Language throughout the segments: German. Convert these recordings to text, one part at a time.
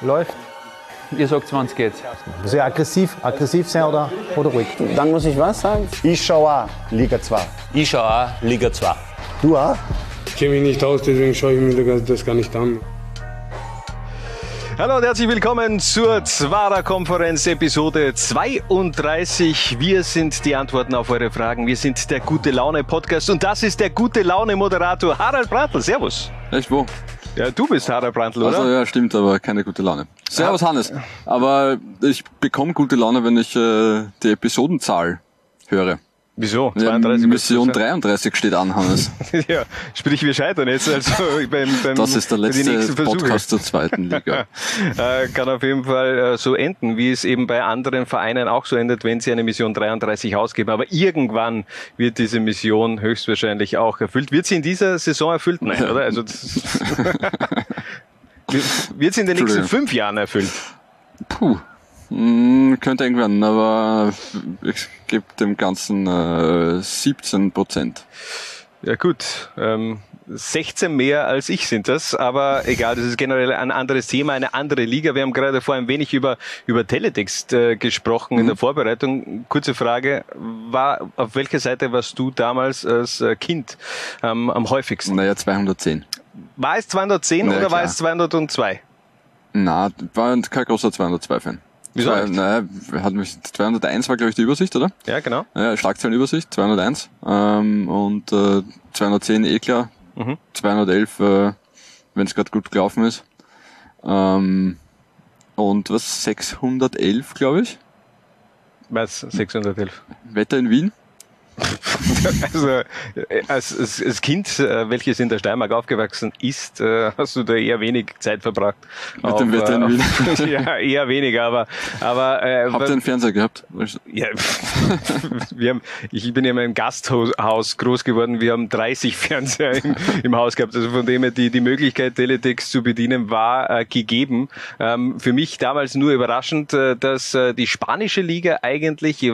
Läuft. Ihr sagt, wann es geht. Sehr aggressiv, aggressiv sein oder, oder ruhig? Dann muss ich was sagen? Ich schaue auch Liga 2. Ich schaue auch Liga 2. Du auch? Ich kenne mich nicht aus, deswegen schaue ich mir das gar nicht an. Hallo und herzlich willkommen zur Zwara-Konferenz Episode 32. Wir sind die Antworten auf eure Fragen. Wir sind der Gute Laune Podcast und das ist der Gute Laune Moderator Harald Brandl. Servus. Echt wo? Ja, du bist Harald Brandl, oder? Also ja, stimmt, aber keine gute Laune. Servus Hannes. Aber ich bekomme gute Laune, wenn ich äh, die Episodenzahl höre. Wieso? Ja, Mission 33 steht an, Hannes. ja, sprich, wir scheitern jetzt. Also beim, beim, das ist der letzte Podcast zur zweiten Liga. äh, kann auf jeden Fall äh, so enden, wie es eben bei anderen Vereinen auch so endet, wenn sie eine Mission 33 ausgeben. Aber irgendwann wird diese Mission höchstwahrscheinlich auch erfüllt. Wird sie in dieser Saison erfüllt? Nein, oder? Also wird sie in den nächsten fünf Jahren erfüllt? Puh. Hm, könnte werden, aber ich gebe dem Ganzen äh, 17 Prozent. Ja gut, ähm, 16 mehr als ich sind das, aber egal, das ist generell ein anderes Thema, eine andere Liga. Wir haben gerade vor ein wenig über, über Teletext äh, gesprochen mhm. in der Vorbereitung. Kurze Frage, war, auf welcher Seite warst du damals als äh, Kind ähm, am häufigsten? Naja, 210. War es 210 naja, oder klar. war es 202? Na, war kein großer 202-Fan. Wieso? Zwei, naja, hat mich, 201 war, glaube ich, die Übersicht, oder? Ja, genau. Ja, Schlagzeilenübersicht, 201. Ähm, und äh, 210 eh klar. Mhm. 211, äh, wenn es gerade gut gelaufen ist. Ähm, und was, 611, glaube ich? Was, 611? Wetter in Wien? Also äh, als, als, als Kind, äh, welches in der Steiermark aufgewachsen ist, äh, hast du da eher wenig Zeit verbracht. Mit dem Wetter in Wien? ja, eher weniger, aber... aber äh, Habt ihr einen Fernseher gehabt? Ja, wir haben, ich bin ja in einem Gasthaus groß geworden, wir haben 30 Fernseher im, im Haus gehabt, also von dem her die, die Möglichkeit, Teletext zu bedienen, war äh, gegeben. Ähm, für mich damals nur überraschend, äh, dass äh, die spanische Liga eigentlich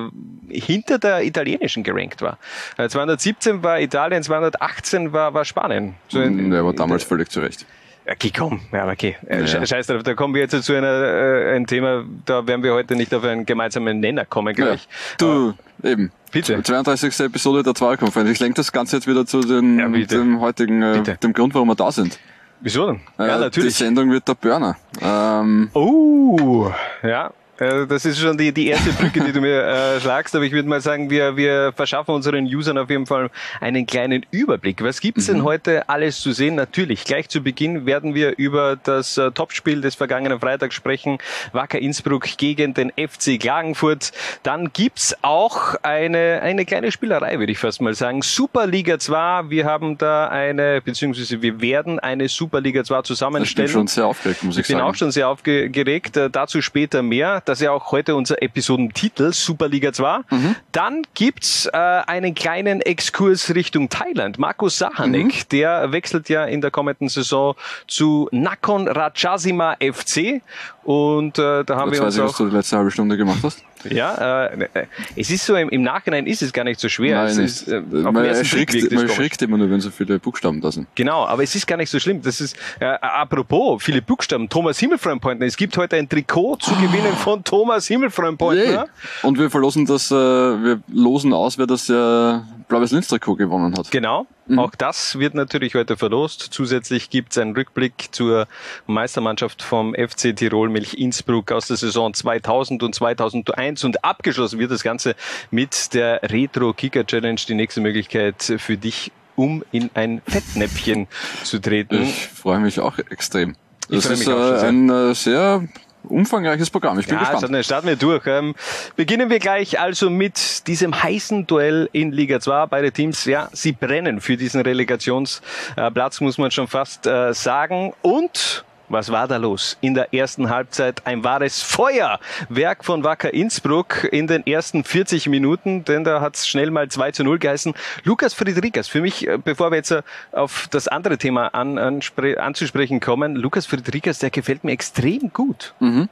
hinter der italienischen gerankt gerankt war. 217 äh, war Italien, 218 war, war Spanien. So in, der war damals völlig zurecht. Okay, komm, ja, okay. Äh, ja. Scheiß drauf, da kommen wir jetzt zu einer, äh, ein Thema, da werden wir heute nicht auf einen gemeinsamen Nenner kommen gleich. Ja. Du, Aber, eben. Bitte. 32. Episode der Zweierkonferenz. Ich lenke das Ganze jetzt wieder zu den, ja, dem heutigen, äh, dem Grund, warum wir da sind. Wieso denn? Ja, natürlich. Die Sendung wird der Burner. Ähm, oh, ja. Äh, das ist schon die, die erste Brücke, die du mir äh, schlagst, aber ich würde mal sagen, wir, wir verschaffen unseren Usern auf jeden Fall einen kleinen Überblick. Was gibt's mhm. denn heute alles zu sehen? Natürlich, gleich zu Beginn werden wir über das äh, Topspiel des vergangenen Freitags sprechen. Wacker Innsbruck gegen den FC Klagenfurt. Dann gibt's auch eine, eine kleine Spielerei, würde ich fast mal sagen. Superliga 2. Wir haben da eine, beziehungsweise wir werden eine Superliga 2 zusammenstellen. Ich bin schon sehr aufgeregt, muss ich, ich sagen. Ich bin auch schon sehr aufgeregt. Äh, dazu später mehr. Das ist ja auch heute unser Episodentitel, Superliga 2. Mhm. Dann gibt's äh, einen kleinen Exkurs Richtung Thailand. Markus Sahanek, mhm. der wechselt ja in der kommenden Saison zu Nakhon Ratchasima FC. Und äh, da haben das wir uns ich, auch... was du die letzte halbe Stunde gemacht hast. Ja, äh, es ist so, im, im Nachhinein ist es gar nicht so schwer. Nein, es ist, äh, man erschrickt, man erschrickt immer nur, wenn so viele Buchstaben da sind. Genau, aber es ist gar nicht so schlimm. Das ist, äh, apropos, viele Buchstaben. Thomas Himmelfreundpointner. Es gibt heute ein Trikot zu gewinnen von Thomas Himmelfreundpointner. Yeah. Und wir verlosen das, äh, wir losen aus, wer das äh, blaues Linz-Trikot gewonnen hat. Genau. Mhm. Auch das wird natürlich heute verlost. Zusätzlich gibt es einen Rückblick zur Meistermannschaft vom FC Tirol Milch Innsbruck aus der Saison 2000 und 2001 und abgeschlossen wird das Ganze mit der Retro Kicker Challenge, die nächste Möglichkeit für dich, um in ein Fettnäpfchen zu treten. Ich freue mich auch extrem. Das ist äh, ein äh, sehr umfangreiches Programm. Ich bin ja, gespannt. Also, dann starten wir durch. Ähm, beginnen wir gleich also mit diesem heißen Duell in Liga 2. Beide Teams, ja, sie brennen für diesen Relegationsplatz, muss man schon fast äh, sagen. Und was war da los? In der ersten Halbzeit ein wahres Feuerwerk von Wacker Innsbruck in den ersten 40 Minuten, denn da hat es schnell mal 2 zu 0 geheißen. Lukas Friedrichs, für mich, äh, bevor wir jetzt äh, auf das andere Thema an, an, anzusprechen kommen, Lukas Friedrichs, der gefällt mir extrem gut. Mhm.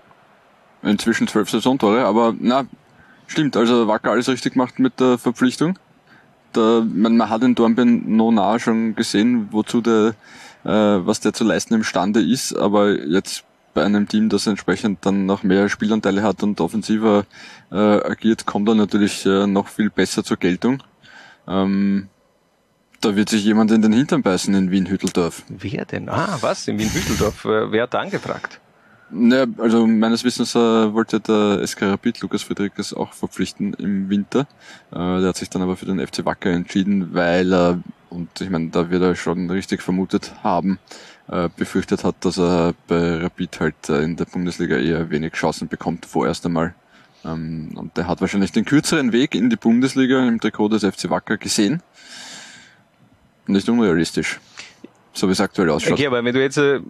Inzwischen zwölf Saisontore, aber na, stimmt, also Wacker alles richtig gemacht mit der Verpflichtung. Da, man, man hat in Dornbirn no nahe schon gesehen, wozu der äh, was der zu leisten imstande ist, aber jetzt bei einem Team, das entsprechend dann noch mehr Spielanteile hat und offensiver äh, agiert, kommt er natürlich äh, noch viel besser zur Geltung. Ähm, da wird sich jemand in den Hintern beißen in Wien-Hütteldorf. Wer denn? Ah, was? In Wien-Hütteldorf? Äh, wer hat da angefragt? Naja, also meines Wissens äh, wollte der SK Rapid Lukas Friedrichs auch verpflichten im Winter. Äh, der hat sich dann aber für den FC Wacker entschieden, weil er, und ich meine, da wird er schon richtig vermutet haben, äh, befürchtet hat, dass er bei Rapid halt äh, in der Bundesliga eher wenig Chancen bekommt, vorerst einmal. Ähm, und der hat wahrscheinlich den kürzeren Weg in die Bundesliga im Trikot des FC Wacker gesehen. Nicht unrealistisch so wie es aktuell ausschaut. Okay, aber wenn du jetzt äh,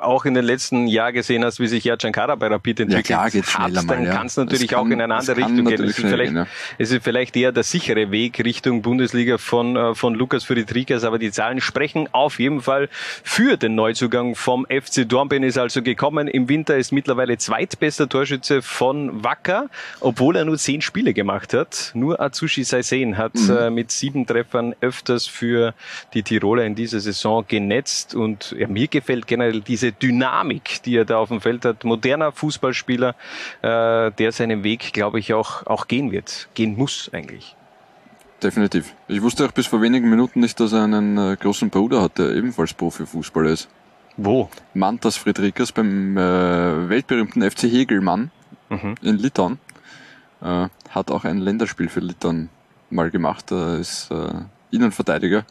auch in den letzten Jahren gesehen hast, wie sich Jan Kara bei Rapid entwickelt ja, klar, geht's schneller hat, dann mal, ja. kann es natürlich auch in eine andere Richtung gehen. Es ist, vielleicht, gehen, ja. es ist vielleicht eher der sichere Weg Richtung Bundesliga von, äh, von Lukas Friedrichs, aber die Zahlen sprechen auf jeden Fall für den Neuzugang vom FC Dornbirn ist also gekommen. Im Winter ist mittlerweile zweitbester Torschütze von Wacker, obwohl er nur zehn Spiele gemacht hat. Nur Atsushi Saisen hat mhm. äh, mit sieben Treffern öfters für die Tiroler in dieser Saison genetzt und ja, mir gefällt generell diese Dynamik, die er da auf dem Feld hat. Moderner Fußballspieler, äh, der seinen Weg, glaube ich, auch, auch gehen wird, gehen muss eigentlich. Definitiv. Ich wusste auch bis vor wenigen Minuten nicht, dass er einen äh, großen Bruder hat, der ebenfalls Profifußballer ist. Wo? Mantas Friedrikas beim äh, weltberühmten FC Hegelmann mhm. in Litauen. Äh, hat auch ein Länderspiel für Litauen mal gemacht. Er ist äh, Innenverteidiger.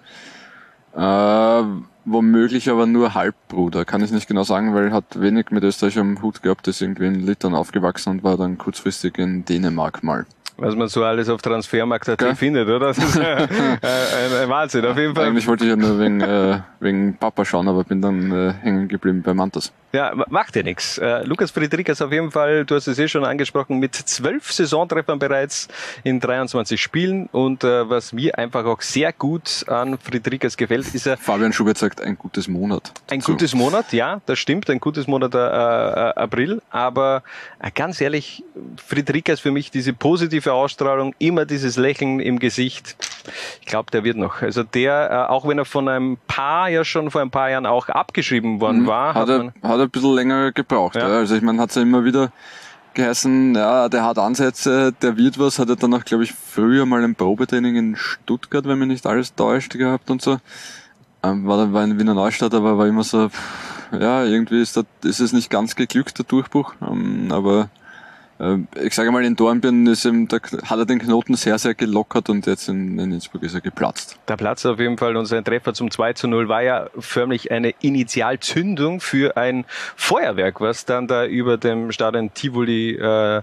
Äh, womöglich aber nur Halbbruder, kann ich nicht genau sagen, weil er hat wenig mit Österreich am Hut gehabt, ist irgendwie in Litauen aufgewachsen und war dann kurzfristig in Dänemark mal was man so alles auf Transfermarkt.at okay. findet, oder? Das ist ein, ein, Wahnsinn, auf jeden Fall. Eigentlich wollte ich ja nur wegen, äh, wegen Papa schauen, aber bin dann äh, hängen geblieben bei Mantas. Ja, macht ja nichts. Äh, Lukas Friedrichs auf jeden Fall, du hast es eh schon angesprochen, mit zwölf Saisontreffern bereits in 23 Spielen und äh, was mir einfach auch sehr gut an Friedrichs gefällt, ist er... Fabian Schubert sagt, ein gutes Monat. Ein gutes Monat, ja, das stimmt, ein gutes Monat äh, äh April, aber äh, ganz ehrlich, Friedrichs für mich diese positive Ausstrahlung, immer dieses Lächeln im Gesicht. Ich glaube, der wird noch. Also der, äh, auch wenn er von einem paar ja schon vor ein paar Jahren auch abgeschrieben worden mhm. war, hat, hat, er, hat er ein bisschen länger gebraucht. Ja. Ja. Also ich meine, hat es ja immer wieder geheißen, ja, der hat Ansätze, der wird was, hat er dann auch, glaube ich, früher mal ein Probetraining in Stuttgart, wenn mich nicht alles täuscht, gehabt und so. Ähm, war dann war in Wiener Neustadt, aber war immer so, ja, irgendwie ist, das, ist es nicht ganz geglückt, der Durchbruch, ähm, aber ich sage mal, in Dornbirn ist ihm, da hat er den Knoten sehr, sehr gelockert und jetzt in, in Innsbruck ist er geplatzt. Der Platz auf jeden Fall und sein Treffer zum 2 zu 0 war ja förmlich eine Initialzündung für ein Feuerwerk, was dann da über dem Stadion Tivoli äh,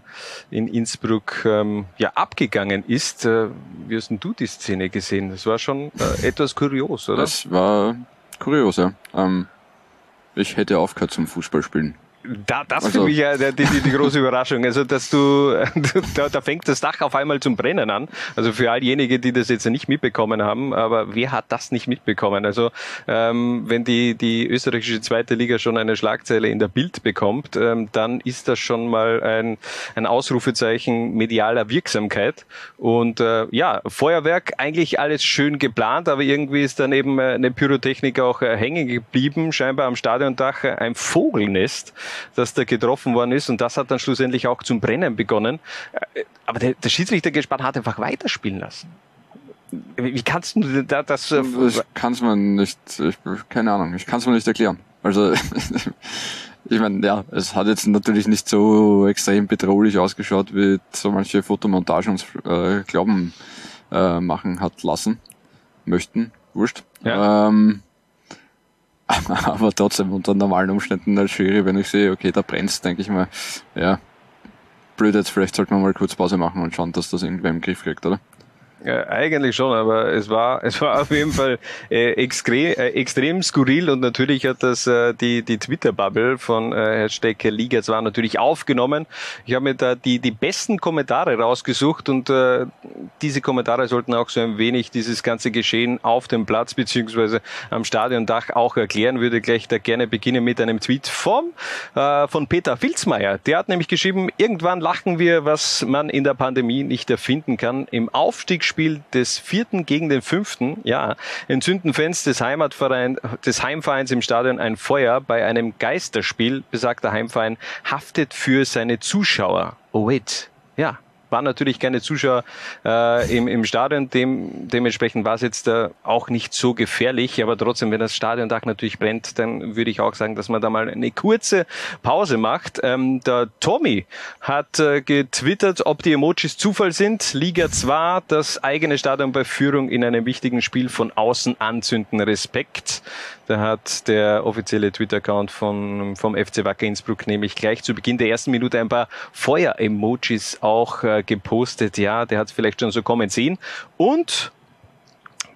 in Innsbruck ähm, ja abgegangen ist. Äh, wie hast denn du die Szene gesehen? Das war schon äh, etwas kurios, oder? Das war kurios, ja. Ähm, ich hätte aufgehört zum Fußballspielen. Da, das also. für mich ja die, die, die große Überraschung. Also, dass du, da, da fängt das Dach auf einmal zum Brennen an. Also für all diejenigen, die das jetzt nicht mitbekommen haben, aber wer hat das nicht mitbekommen? Also, ähm, wenn die, die österreichische zweite Liga schon eine Schlagzeile in der Bild bekommt, ähm, dann ist das schon mal ein, ein Ausrufezeichen medialer Wirksamkeit. Und äh, ja, Feuerwerk, eigentlich alles schön geplant, aber irgendwie ist dann eben äh, eine Pyrotechnik auch äh, hängen geblieben, scheinbar am Stadiondach ein Vogelnest dass der getroffen worden ist und das hat dann schlussendlich auch zum Brennen begonnen. Äh, aber der, der Schiedsrichtergespann hat einfach weiterspielen lassen. Wie kannst du da das? Äh, ich kann es mir nicht, ich, keine Ahnung, ich kann es mir nicht erklären. Also ich meine, ja, es hat jetzt natürlich nicht so extrem bedrohlich ausgeschaut, wie so manche Fotomontagen uns äh, glauben äh, machen hat lassen möchten. Wurscht. Ja. Ähm, aber trotzdem unter normalen Umständen als Jury, wenn ich sehe, okay, da brennt's, denke ich mal, ja, blöd jetzt, vielleicht sollten wir mal kurz Pause machen und schauen, dass das irgendwer im Griff kriegt, oder? Ja, eigentlich schon, aber es war, es war auf jeden Fall äh, extrem, äh, extrem skurril und natürlich hat das äh, die, die Twitter-Bubble von äh, Hashtag Liga 2 natürlich aufgenommen. Ich habe mir da die, die besten Kommentare rausgesucht und äh, diese Kommentare sollten auch so ein wenig dieses ganze Geschehen auf dem Platz beziehungsweise am Stadiondach auch erklären. Würde gleich da gerne beginnen mit einem Tweet vom, äh, von Peter Filzmeier. Der hat nämlich geschrieben, irgendwann lachen wir, was man in der Pandemie nicht erfinden kann. Im Aufstieg Heimspiel des vierten gegen den fünften. Ja, entzünden Fans des Heimatvereins, des Heimvereins im Stadion ein Feuer. Bei einem Geisterspiel, besagter Heimverein, haftet für seine Zuschauer. Oh wait. Ja, waren natürlich keine Zuschauer äh, im, im Stadion. Dem, dementsprechend war es jetzt äh, auch nicht so gefährlich. Aber trotzdem, wenn das Stadiondach natürlich brennt, dann würde ich auch sagen, dass man da mal eine kurze Pause macht. Ähm, der Tommy hat äh, getwittert, ob die Emojis Zufall sind. Liga 2, das eigene Stadion bei Führung in einem wichtigen Spiel von außen anzünden. Respekt. Da hat der offizielle Twitter-Account von, vom FC Wacker Innsbruck nämlich gleich zu Beginn der ersten Minute ein paar Feuer-Emojis auch äh, gepostet. Ja, der hat es vielleicht schon so kommen sehen. Und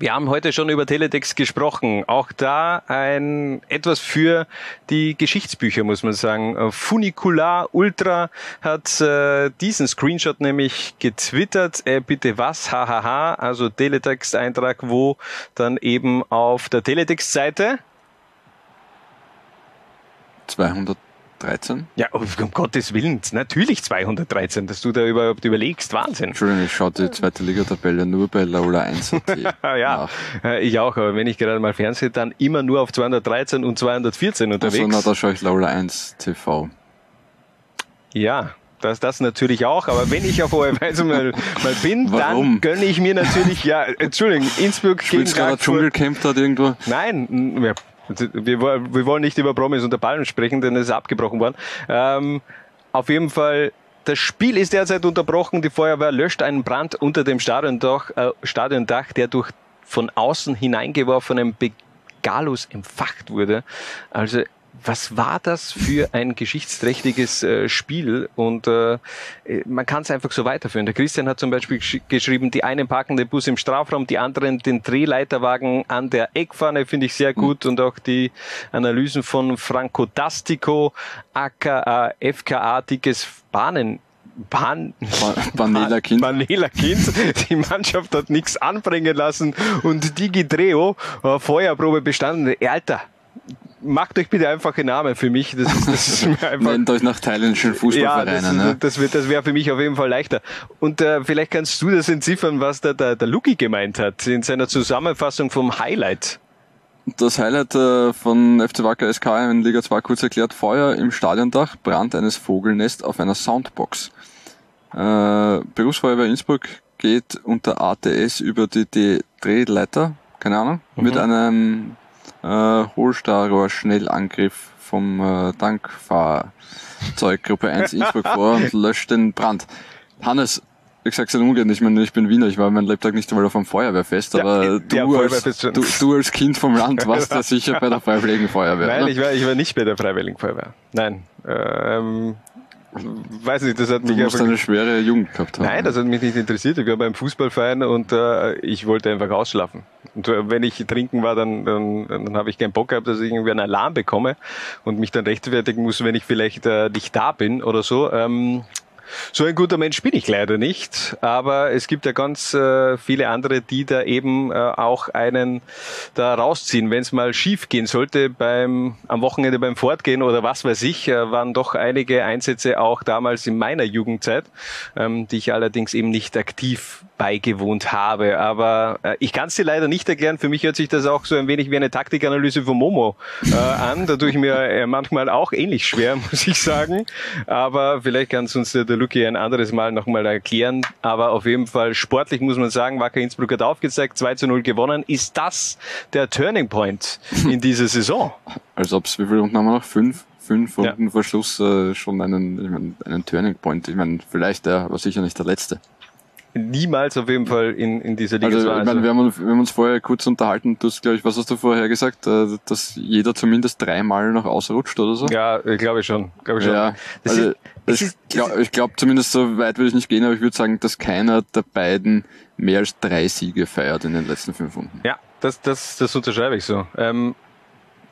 wir haben heute schon über Teletext gesprochen. Auch da ein etwas für die Geschichtsbücher, muss man sagen. Funicular Ultra hat äh, diesen Screenshot nämlich getwittert. Äh, bitte was? Hahaha. Also Teletext-Eintrag, wo dann eben auf der Teletext-Seite 213. Ja, um Gottes Willen, natürlich 213, dass du da überhaupt überlegst. Wahnsinn. Entschuldigung, ich schaue die zweite Liga-Tabelle nur bei Laula 1 ja, äh, ich auch, aber wenn ich gerade mal Fernsehen, dann immer nur auf 213 und 214 unterwegs. Also, na, da schaue ich Laula 1 TV. Ja, das, das natürlich auch, aber wenn ich auf hoher Weise mal, mal bin, Warum? dann gönne ich mir natürlich, ja, Entschuldigung, Innsbruck gegen Spielst gerade Frankfurt. Dschungelcamp dort irgendwo? Nein, n- wir, wir, wollen- nicht über Promis unter Palmen sprechen, denn es ist abgebrochen worden. Ähm, auf jeden Fall, das Spiel ist derzeit unterbrochen. Die Feuerwehr löscht einen Brand unter dem Stadiondach, äh, Stadiondach der durch von außen hineingeworfenen Begalus entfacht wurde. Also was war das für ein geschichtsträchtiges äh, Spiel? Und äh, man kann es einfach so weiterführen. Der Christian hat zum Beispiel gesch geschrieben, die einen parken den Bus im Strafraum, die anderen den Drehleiterwagen an der Eckpfanne, finde ich sehr gut. Und auch die Analysen von Franco Dastico, aka FKA, dickes Bahnen. Bahn, Ba- Banela Kind. Manela Kind. Die Mannschaft hat nichts anbringen lassen und Digi Dreo, äh, Feuerprobe bestanden. Alter, macht euch bitte einfache Namen für mich. Das ist, das ist mir einfach. Nennt euch nach thailändischen Ja, Fußballvereinen. das, ne? das, wird, das wäre für mich auf jeden Fall leichter. Und äh, vielleicht kannst du das entziffern, was da der, der Luki gemeint hat in seiner Zusammenfassung vom Highlight. Das Highlight äh, von FC Wacker SK in Liga 2 kurz erklärt, Feuer im Stadiondach, Brand eines Vogelnest auf einer Soundbox. Äh, Berufsfeuerwehr Innsbruck geht unter ATS über die D Drehleiter, keine Ahnung, mit einem äh, Hohlstahlrohr-Schnellangriff vom äh, Tankfahrzeuggruppe 1 Innsbruck vor und löscht den Brand. Hannes, ich sag's dir ungern, ich meine, ich bin Wiener, ich war mein Lebtag nicht einmal auf einem Feuerwehrfest, aber du, ja, als, du, du als Kind vom Land warst ja sicher bei der Freiwilligen Feuerwehr. Nein, oder? ich war, ich war nicht bei der Freiwilligen Feuerwehr. Nein. Ähm, weiß nicht, das hat du mich musst einfach. eine schwere Jugend gehabt haben. Nein, das hat mich nicht interessiert. Ich war beim Fußballverein und äh, ich wollte einfach ausschlafen. Und äh, wenn ich trinken war, dann, dann, dann habe ich keinen Bock gehabt, dass ich irgendwie einen Alarm bekomme und mich dann rechtfertigen muss, wenn ich vielleicht äh, nicht da bin oder so. Ähm, so ein guter Mensch bin ich leider nicht, aber es gibt ja ganz äh, viele andere, die da eben äh, auch einen da rausziehen. Wenn es mal schief gehen sollte beim am Wochenende beim Fortgehen oder was weiß ich, äh, waren doch einige Einsätze auch damals in meiner Jugendzeit, ähm, die ich allerdings eben nicht aktiv beigewohnt habe. Aber äh, ich kann es dir leider nicht erklären. Für mich hört sich das auch so ein wenig wie eine Taktikanalyse von Momo äh, an. Da tue ich mir äh, manchmal auch ähnlich schwer, muss ich sagen. Aber vielleicht kann es uns der, der Luki ein anderes Mal nochmal erklären. Aber auf jeden Fall sportlich muss man sagen, Wacker Innsbruck hat aufgezeigt, 2 zu 0 gewonnen. Ist das der Turning Point in dieser Saison? Als ob es, wie viele Runden haben wir noch? Fünf? Fünf Ja. Runden vor Schluss äh, schon einen, ich mein, einen Turning Point. Ich meine, vielleicht der, aber sicher nicht der letzte. Niemals auf jeden Fall in, in dieser Liga. Also, ich meine, wir haben, uns- wir haben uns vorher kurz unterhalten, du hast, glaube ich, was hast du vorher gesagt, äh, dass jeder zumindest dreimal noch ausrutscht oder so? ja, ich glaube schon. Glaube schon. Ja, Das also, ist- das ich glaube ich glaub zumindest so weit würde ich nicht gehen, aber ich würde sagen, dass keiner der beiden mehr als drei Siege feiert in den letzten fünf Runden. Ja, das, das, das unterschreibe ich so. Ähm,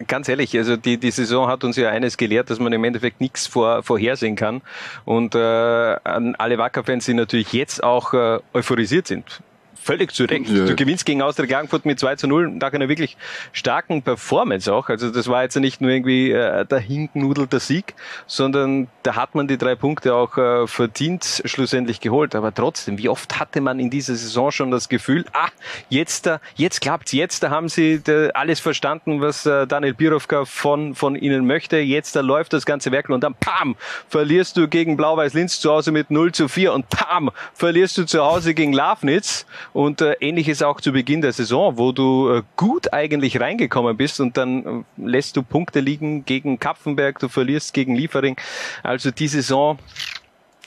ganz ehrlich, also die, die Saison hat uns ja eines gelehrt, dass man im Endeffekt nichts vor, vorhersehen kann. Und äh, alle Wacker-Fans, die natürlich jetzt auch äh, euphorisiert sind. Völlig zu Recht. Ja. Du gewinnst gegen Austria Klagenfurt mit 2 zu 0 nach einer wirklich starken Performance auch. Also das war jetzt nicht nur irgendwie äh, der hinknudelte Sieg, sondern da hat man die drei Punkte auch äh, verdient schlussendlich geholt. Aber trotzdem, wie oft hatte man in dieser Saison schon das Gefühl, ah, jetzt da, jetzt klappt's, jetzt da haben sie da alles verstanden, was äh, Daniel Birovka von, von ihnen möchte. Jetzt da läuft das ganze Werk und dann pam, verlierst du gegen Blau-Weiß Linz zu Hause mit 0 zu 4 und pam, verlierst du zu Hause gegen Lafnitz und äh, ähnliches auch zu Beginn der Saison, wo du äh, gut eigentlich reingekommen bist und dann äh, lässt du Punkte liegen gegen Kapfenberg, du verlierst gegen Liefering. Also die Saison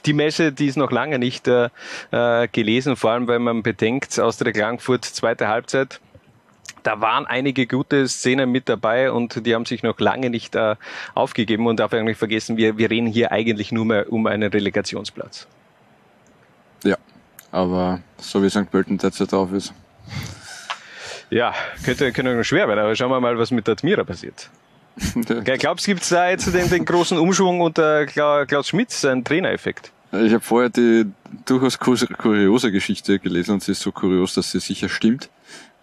die Messe, die ist noch lange nicht äh, äh, gelesen, vor allem weil man bedenkt, aus der Klangfurt zweite Halbzeit, da waren einige gute Szenen mit dabei und die haben sich noch lange nicht äh, aufgegeben und darf eigentlich vergessen, wir, wir reden hier eigentlich nur mehr um einen Relegationsplatz. Ja, aber so wie St. Pölten derzeit drauf ist. Ja, könnte, könnte schwer werden, aber schauen wir mal, was mit der Admira passiert. Glaubst du, gibt es da jetzt den, den großen Umschwung unter Kla- Klaus Schmitz, einen Trainereffekt? Ich habe vorher die durchaus kuriose Geschichte gelesen und sie ist so kurios, dass sie sicher stimmt.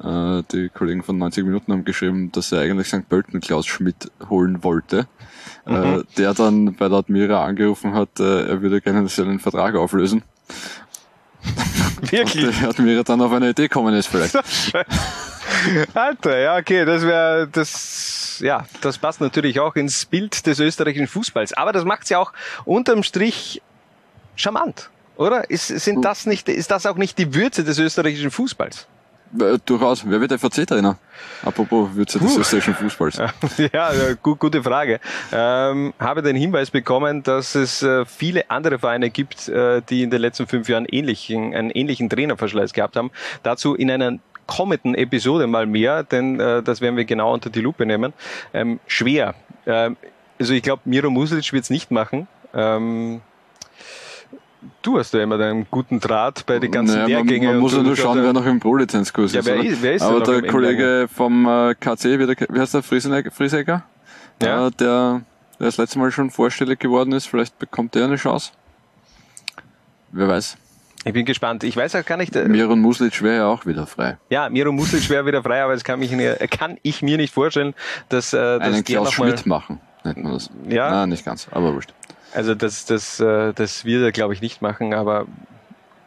Äh, Die Kollegen von 90 Minuten haben geschrieben, dass er eigentlich St. Pölten Klaus Schmidt holen wollte. Äh, Der dann bei der Admira angerufen hat, äh, er würde gerne seinen Vertrag auflösen. Wirklich? Und der Admira dann auf eine Idee kommen ist vielleicht. Alter, ja, okay, das wäre, das, ja, das passt natürlich auch ins Bild des österreichischen Fußballs. Aber das macht's ja auch unterm Strich charmant, oder? Ist, sind das nicht, ist das auch nicht die Würze des österreichischen Fußballs? Äh, Durchaus. Wer wird FAC-Trainer? Apropos Würze des Puh. österreichischen Fußballs. Ja, ja, gut, gute Frage. Ähm, habe den Hinweis bekommen, dass es äh, viele andere Vereine gibt, äh, die in den letzten fünf Jahren ähnlichen, einen ähnlichen Trainerverschleiß gehabt haben. Dazu in einer kommenden Episode mal mehr, denn äh, das werden wir genau unter die Lupe nehmen. Ähm, schwer. Ähm, also ich glaube, Miro Muslic wird es nicht machen. Ähm, du hast ja immer deinen guten Draht bei den ganzen Naja, man, Lehrgängen. man muss ja nur schauen, wer noch im Pro-Lizenzkurs Ja, ist. wer ist- wer ist Aber der Kollege vom äh, KC, wie, der, wie heißt der? Friesecker? Ja. Der, der das letzte Mal schon vorstellig geworden ist, vielleicht bekommt der eine Chance. Wer weiß. Ich bin gespannt. Ich weiß auch gar nicht. äh, Miron Muslic wäre ja auch wieder frei. Ja, Miro Muslic wäre wieder frei, aber es kann, mich, kann ich mir nicht vorstellen, dass, äh, dass Einen Klaus Schmidt machen, nennt man das. Ja. Nein, nicht ganz, aber wurscht. Also das, das, äh, das wird er, glaube ich, nicht machen, aber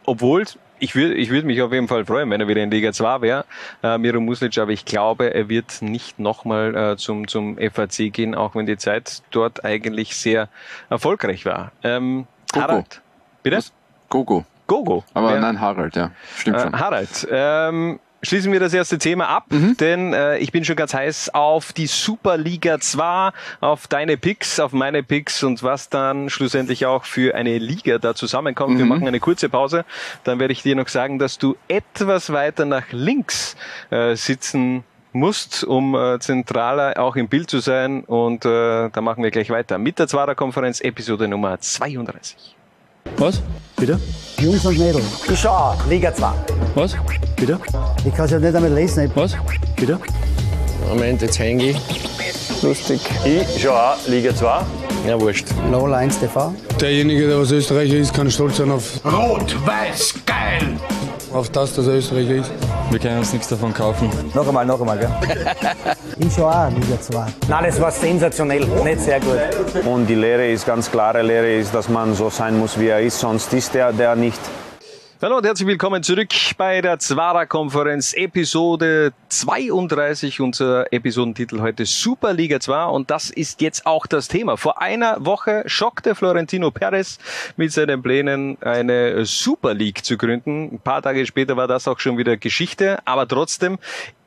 obwohl, ich würde ich würd mich auf jeden Fall freuen, wenn er wieder in Liga 2 wäre, äh, Miro Muslic, aber ich glaube, er wird nicht nochmal äh, zum, zum FAC gehen, auch wenn die Zeit dort eigentlich sehr erfolgreich war. Ähm, Gogo. Harald, bitte? Gogo. Gogo. Aber Wer- nein, Harald, ja. Stimmt Äh, schon. Harald, ähm, schließen wir das erste Thema ab, denn äh, ich bin schon ganz heiß auf die Superliga 2, auf deine Picks, auf meine Picks und was dann schlussendlich auch für eine Liga da zusammenkommt. Wir machen eine kurze Pause, dann werde ich dir noch sagen, dass du etwas weiter nach links äh, sitzen musst, um äh, zentraler auch im Bild zu sein und äh, da machen wir gleich weiter mit der Zwarer-Konferenz, Episode Nummer 32. Was? Bitte? Jungs und Mädels, Ich schau, Liga 2. Was? Bitte? ich kann es ja nicht einmal lesen. Was? Bitte? Moment, jetzt hänge ich. Lustig. Ich schau auch Liga 2. Ja, wurscht. Lowlines TV. Derjenige, der was Österreicher ist, kann stolz sein auf, Rot-Weiß, geil! Auf das, dass er Österreicher ist. Wir können uns nichts davon kaufen. Noch einmal, noch einmal, gell? Ich schaue auch Liga 2. Nein, das war sensationell. Nicht sehr gut. Und die Lehre ist ganz klare Lehre ist, dass man so sein muss, wie er ist, sonst ist der, der nicht. Hallo und herzlich willkommen zurück bei der Zwara-Konferenz, Episode 32. Unser Episodentitel heute Superliga 2 und das ist jetzt auch das Thema. Vor einer Woche schockte Florentino Perez mit seinen Plänen, eine Super League zu gründen. Ein paar Tage später war das auch schon wieder Geschichte, aber trotzdem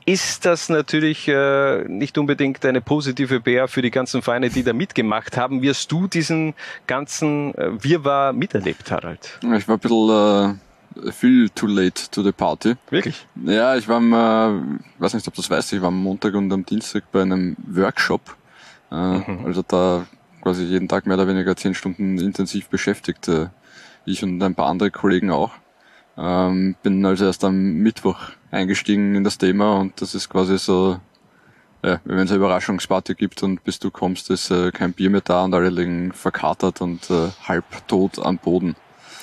ist das natürlich äh, nicht unbedingt eine positive PR für die ganzen Vereine, die da mitgemacht haben. Wirst du diesen ganzen äh, Wirrwarr miterlebt, Harald? Ich war ein bisschen äh, viel too late to the party. Wirklich? Ja, ich war am, äh, weiß nicht, ob das weißt, ich war am Montag und am Dienstag bei einem Workshop. Äh, Also da quasi jeden Tag mehr oder weniger zehn Stunden intensiv beschäftigt. Äh, ich und ein paar andere Kollegen auch. Ähm, bin also erst am Mittwoch eingestiegen in das Thema und das ist quasi so, ja, wenn es eine Überraschungsparty gibt und bis du kommst, ist äh, kein Bier mehr da und alle liegen verkatert und äh, halb tot am Boden.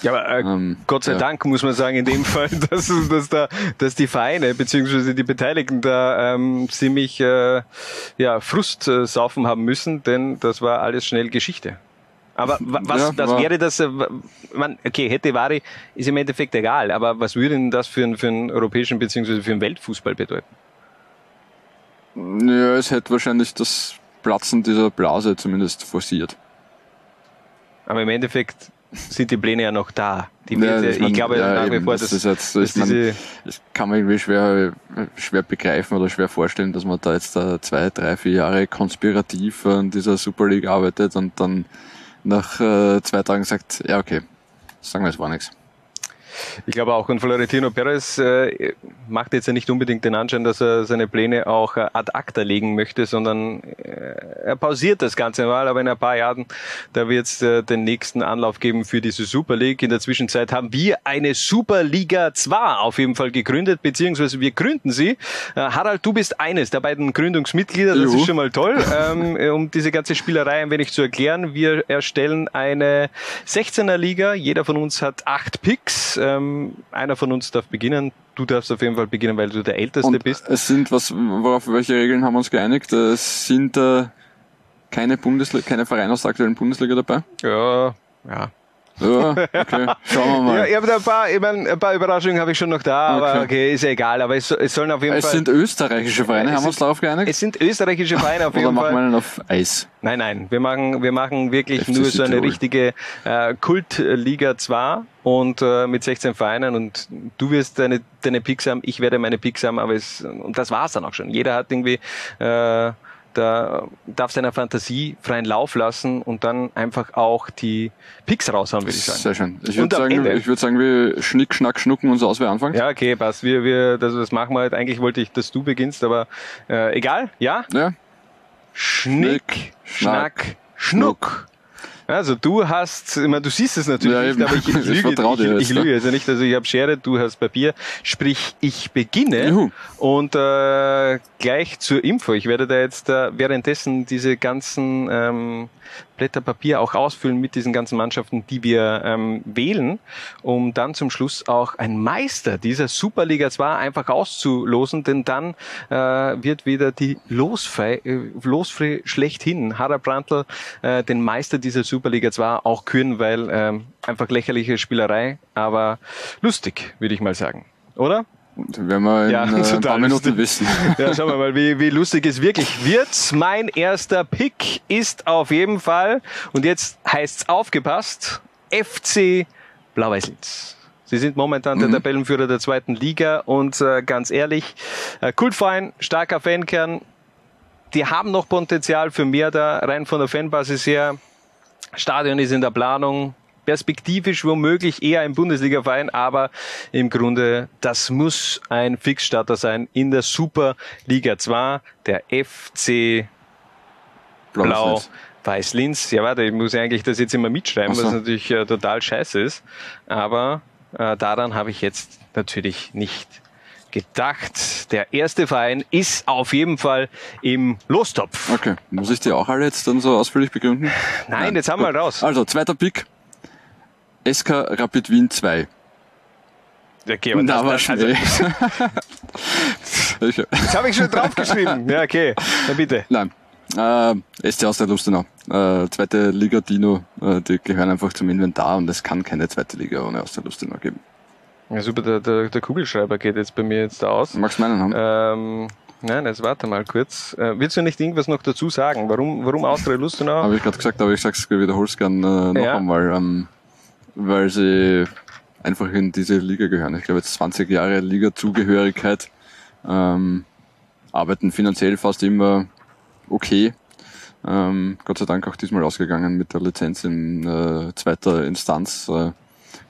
Ja, aber äh, ähm, Gott sei ja. Dank muss man sagen, in dem Fall, dass, dass, da, dass die Vereine bzw. die Beteiligten da ähm, ziemlich äh, ja, Frust äh, saufen haben müssen, denn das war alles schnell Geschichte. Aber was, ja, was wäre das? Äh, man, okay, hätte Vari ist im Endeffekt egal, aber was würde denn das für, einen, für einen europäischen bzw. für einen Weltfußball bedeuten? Ja, es hätte wahrscheinlich das Platzen dieser Blase zumindest forciert. Aber im Endeffekt sind die Pläne ja noch da. Die ja, ich, ich glaube ja, nach wie vor, das, dass, jetzt, dass ich meine, das kann man irgendwie schwer, schwer begreifen oder schwer vorstellen, dass man da jetzt da zwei, drei, vier Jahre konspirativ an dieser Super League arbeitet und dann nach äh, zwei Tagen sagt, ja okay, sagen wir, es war nichts. Ich glaube auch, und Florentino Perez äh, macht jetzt ja nicht unbedingt den Anschein, dass er seine Pläne auch äh, ad acta legen möchte, sondern äh, er pausiert das Ganze mal, aber in ein paar Jahren, da wird es äh, den nächsten Anlauf geben für diese Super League. In der Zwischenzeit haben wir eine Superliga 2 auf jeden Fall gegründet, beziehungsweise wir gründen sie. Äh, Harald, du bist eines der beiden Gründungsmitglieder, das Juhu. ist schon mal toll. Ähm, um diese ganze Spielerei ein wenig zu erklären, wir erstellen eine 16er Liga, jeder von uns hat acht Picks, ähm, einer von uns darf beginnen. Du darfst auf jeden Fall beginnen, weil du der Älteste Und bist. Es sind, was, worauf, welche Regeln haben wir uns geeinigt? Es sind äh, keine Bundesliga, keine Vereine aus der aktuellen Bundesliga dabei? Ja, ja. Ja, okay. Schauen wir mal. Ja, ich habe ein paar, ich mein, ein paar Überraschungen habe ich schon noch da, okay. aber okay, ist ja egal. Aber es, es sollen auf jeden es Fall. Es sind österreichische Vereine, haben wir uns darauf geeinigt? Es sind österreichische Vereine auf jeden Fall. Oder machen wir einen auf Eis? Nein, nein, wir machen, wir machen wirklich FC nur so eine richtige äh, Kultliga 2 und äh, mit 16 Vereinen und du wirst deine, deine Picks haben, ich werde meine Picks haben, aber es, und das war's dann auch schon. Jeder hat irgendwie äh, da darf seiner Fantasie freien Lauf lassen und dann einfach auch die Picks raushauen, würde ich sagen. Sehr schön. Ich würde sagen, ich würde sagen, wir schnick, schnack, schnucken uns aus, wer anfangen. Ja, okay, passt. Wir, wir, das, das machen wir halt. Eigentlich wollte ich, dass du beginnst, aber äh, egal, ja? Ja. Schnick, Schnick schnack, schnack, schnuck. Also du hast, ich meine, du siehst es natürlich ja, nicht, aber ich, ich lüge, ich, ich, ich lüge also nicht. Also ich habe Schere, du hast Papier. Sprich, ich beginne Juhu. und äh, gleich zur Info. Ich werde da jetzt äh, währenddessen diese ganzen ähm, Blätter Papier auch ausfüllen mit diesen ganzen Mannschaften, die wir ähm, wählen, um dann zum Schluss auch ein Meister dieser Superliga 2 einfach auszulosen, denn dann äh, wird wieder die Losfrei, äh, Losfrei schlechthin, Harald Brandl, äh, den Meister dieser Superliga 2 auch küren, weil äh, einfach lächerliche Spielerei, aber lustig, würde ich mal sagen. Oder? Werden wir in ja, äh, ein paar Minuten wissen. Ja, schauen wir mal, wie, wie lustig es wirklich wird. Mein erster Pick ist auf jeden Fall, und jetzt heißt's aufgepasst, FC Blau-Weiß-Linz. Sie sind momentan mhm. der Tabellenführer der zweiten Liga und äh, ganz ehrlich, äh, Kultverein, starker Fankern, die haben noch Potenzial für mehr da, rein von der Fanbasis her. Stadion ist in der Planung, perspektivisch womöglich eher ein Bundesliga-Verein, aber im Grunde, das muss ein Fixstarter sein in der Superliga 2, der FC Blau. Weiß Linz, ja warte, ich muss eigentlich das jetzt immer mitschreiben, so. was natürlich äh, total scheiße ist. Aber äh, daran habe ich jetzt natürlich nicht gedacht. Der erste Verein ist auf jeden Fall im Lostopf. Okay, muss ich die auch alle jetzt dann so ausführlich begründen? Nein, Nein. jetzt haben wir raus. Also, zweiter Pick. SK Rapid Wien 2. Okay, aber Na, das, das, also, Jetzt habe ich schon draufgeschrieben. Ja, okay. Na bitte. Nein. Äh, SC aus der Lustenau. Äh, zweite Liga Dino, äh, die gehören einfach zum Inventar und es kann keine zweite Liga ohne aus der Lustenau geben. Ja, super, der, der, der Kugelschreiber geht jetzt bei mir jetzt da aus. Magst du meinen haben? Ähm, nein, jetzt warte mal kurz. Äh, willst du nicht irgendwas noch dazu sagen? Warum, warum Austria Lustenau? Habe ich gerade gesagt, aber ich sag's, wiederhol's gern äh, noch ja. einmal. Ähm, weil sie einfach in diese Liga gehören. Ich glaube jetzt 20 Jahre Liga-Zugehörigkeit, ähm, arbeiten finanziell fast immer okay. Ähm, Gott sei Dank auch diesmal ausgegangen mit der Lizenz in äh, zweiter Instanz. Äh,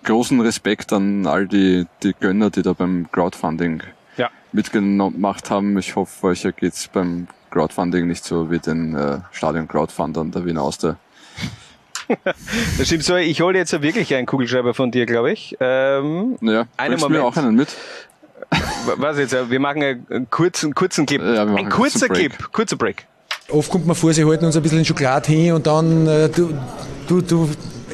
großen Respekt an all die, die Gönner, die da beim Crowdfunding ja. mitgemacht haben. Ich hoffe, euch geht's beim Crowdfunding nicht so wie den äh, Stadion-Crowdfundern der Wiener Auster das stimmt so. Ich hole jetzt wirklich einen Kugelschreiber von dir, glaube ich. Ähm, ja, einen Moment. mir auch einen mit. Was jetzt? Wir machen einen kurzen, kurzen Clip. Ja, ein kurzer Clip, kurzer Break. Oft kommt man vor, sie halten uns ein bisschen in Schokolade hin und dann, äh, du, du, du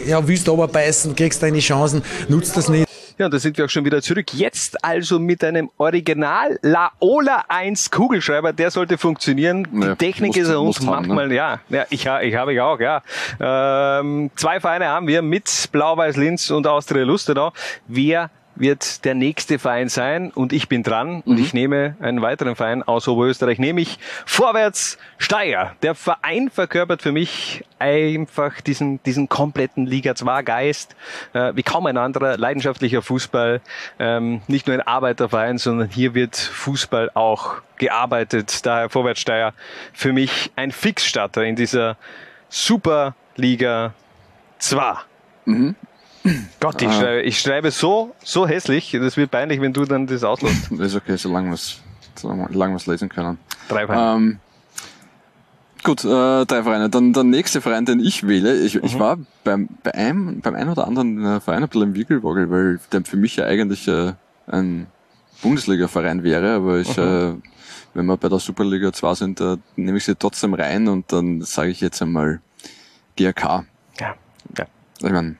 ja, willst aber beißen, kriegst deine Chancen, nutzt das nicht. Ja, und da sind wir auch schon wieder zurück. Jetzt also mit einem Original Laola 1 Kugelschreiber. Der sollte funktionieren. Die Ja, Technik musst- ist er uns musst haben, manchmal, ne? ja, ja, ich, ich habe ich auch, ja. Ähm, zwei Vereine haben wir mit Blau-Weiß Linz und Austria Lustenau. Wer wird der nächste Verein sein und ich bin dran und ich nehme einen weiteren Verein aus Oberösterreich, nämlich Vorwärts Steyr. Der Verein verkörpert für mich einfach diesen, diesen kompletten Liga 2 Geist, äh, wie kaum ein anderer, leidenschaftlicher Fußball, ähm, nicht nur ein Arbeiterverein, sondern hier wird Fußball auch gearbeitet. Daher Vorwärts Steyr für mich ein Fixstarter in dieser Superliga 2. Gott, ich, Ah. schreibe, ich schreibe so, so hässlich, das wird peinlich, wenn du dann das auslässt. Ist okay, solange wir es solange wir es lesen können. Drei Vereine. Ähm, gut, äh, drei Vereine. Dann der nächste Verein, den ich wähle. Ich, ich war beim, bei einem, beim einen oder anderen äh, Verein ein bisschen im Wickelwogel, weil der für mich ja eigentlich äh, ein Bundesliga-Verein wäre, aber ich, äh, wenn wir bei der Superliga 2 sind, äh, nehme ich sie trotzdem rein und dann sage ich jetzt einmal GRK. Ja, ja. Ich meine,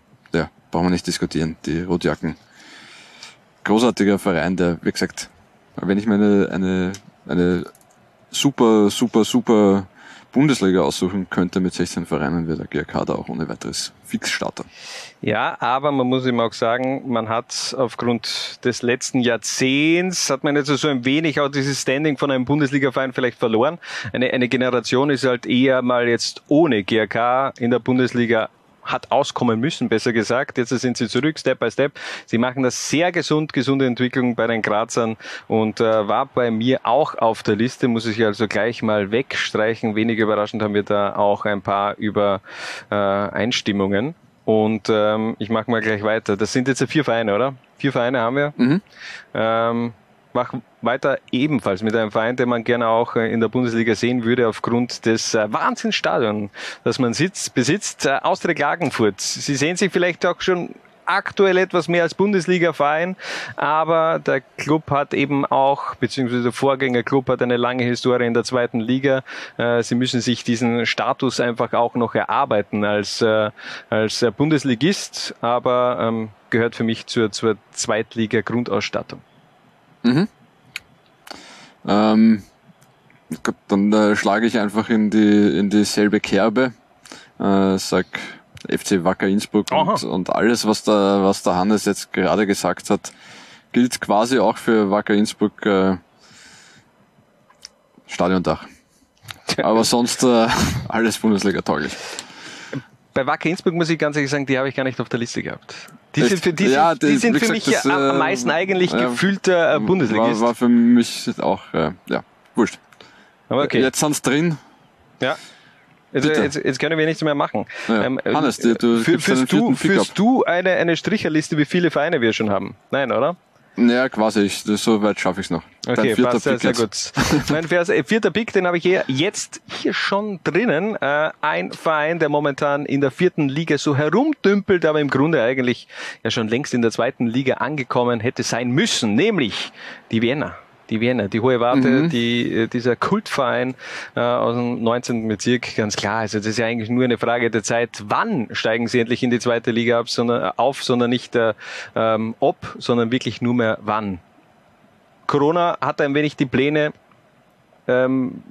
brauchen wir nicht diskutieren, die Rotjacken. Großartiger Verein, der, wie gesagt, wenn ich mir eine, eine, eine super, super, super Bundesliga aussuchen könnte mit 16 Vereinen, wäre der GRK da auch ohne weiteres Fixstarter. Ja, aber man muss ihm auch sagen, man hat aufgrund des letzten Jahrzehnts, hat man jetzt so ein wenig auch dieses Standing von einem Bundesliga-Verein vielleicht verloren. Eine, eine Generation ist halt eher mal jetzt ohne GRK in der Bundesliga hat auskommen müssen, besser gesagt. Jetzt sind sie zurück, Step by Step. Sie machen das sehr gesund, gesunde Entwicklung bei den Grazern und äh, war bei mir auch auf der Liste, muss ich also gleich mal wegstreichen. Wenig überraschend haben wir da auch ein paar über äh. Und ähm, ich mache mal gleich weiter. Das sind jetzt vier Vereine, oder? Vier Vereine haben wir. Mhm. Ähm, mach weiter ebenfalls mit einem Verein, den man gerne auch äh, in der Bundesliga sehen würde, aufgrund des äh, Wahnsinnsstadions, das man sitzt, besitzt. Äh, Austria Klagenfurt. Sie sehen sich vielleicht auch schon aktuell etwas mehr als Bundesliga-Verein, aber der Club hat eben auch, beziehungsweise der Vorgängerclub hat eine lange Historie in der zweiten Liga. Sie müssen sich diesen Status einfach auch noch erarbeiten als, als Bundesligist, aber ähm, gehört für mich zur, zur Zweitliga-Grundausstattung. Mhm. Ähm, dann äh, schlage ich einfach in die in dieselbe Kerbe. Äh, sag FC Wacker Innsbruck und, und alles, was der, was der Hannes jetzt gerade gesagt hat, gilt quasi auch für Wacker Innsbruck äh, Stadiondach. Aber sonst äh, alles Bundesliga tauglich. Bei Wacker Innsbruck muss ich ganz ehrlich sagen, die habe ich gar nicht auf der Liste gehabt. Die sind für, die Ja, sind, die sind für gesagt, mich das, am am äh, meisten eigentlich ja, gefühlter äh, Bundesligist. War, war für mich auch, äh, ja, wurscht. Aber okay. Jetzt sind's drin. Ja. Jetzt, Bitte. jetzt, jetzt können wir nichts mehr machen. Ähm, Ja. Hannes, du- du führst, du, führst du eine, eine Stricherliste, wie viele Vereine wir schon haben? Nein, oder? Ja, quasi. Ich, so weit schaffe ich es noch. Okay, passt, sehr, Pick sehr gut. Mein äh, vierter Pick, den habe ich hier jetzt hier schon drinnen. Äh, ein Verein, der momentan in der vierten Liga so herumdümpelt, aber im Grunde eigentlich ja schon längst in der zweiten Liga angekommen hätte sein müssen, nämlich die Vienna. Die Vienna, die Hohe Warte, Mhm. die, äh, dieser Kultverein äh, aus dem 19. Bezirk, ganz klar. Also das ist ja eigentlich nur eine Frage der Zeit, wann steigen sie endlich in die zweite Liga ab, sondern, auf, sondern nicht äh, ähm, ob, sondern wirklich nur mehr wann. Corona hat ein wenig die Pläne ähm,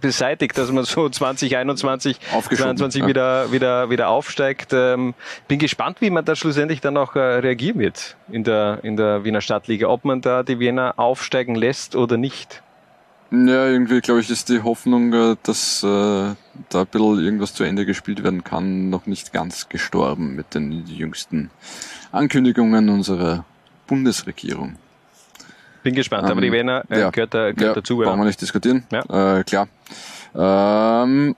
beseitigt, dass man so 2021, Aufgeschoben, 2022 ja. wieder, wieder, wieder aufsteigt. Ähm, bin gespannt, wie man da schlussendlich dann auch äh, reagieren wird in der, in der Wiener Stadtliga, ob man da die Wiener aufsteigen lässt oder nicht. Ja, irgendwie glaube ich, ist die Hoffnung, äh, dass äh, da ein bisschen irgendwas zu Ende gespielt werden kann, noch nicht ganz gestorben mit den jüngsten Ankündigungen unserer Bundesregierung. Bin gespannt, aber die Wiener äh, ja. gehört, da, gehört ja, dazu. Brauchen wir nicht diskutieren. Äh, klar. Ähm,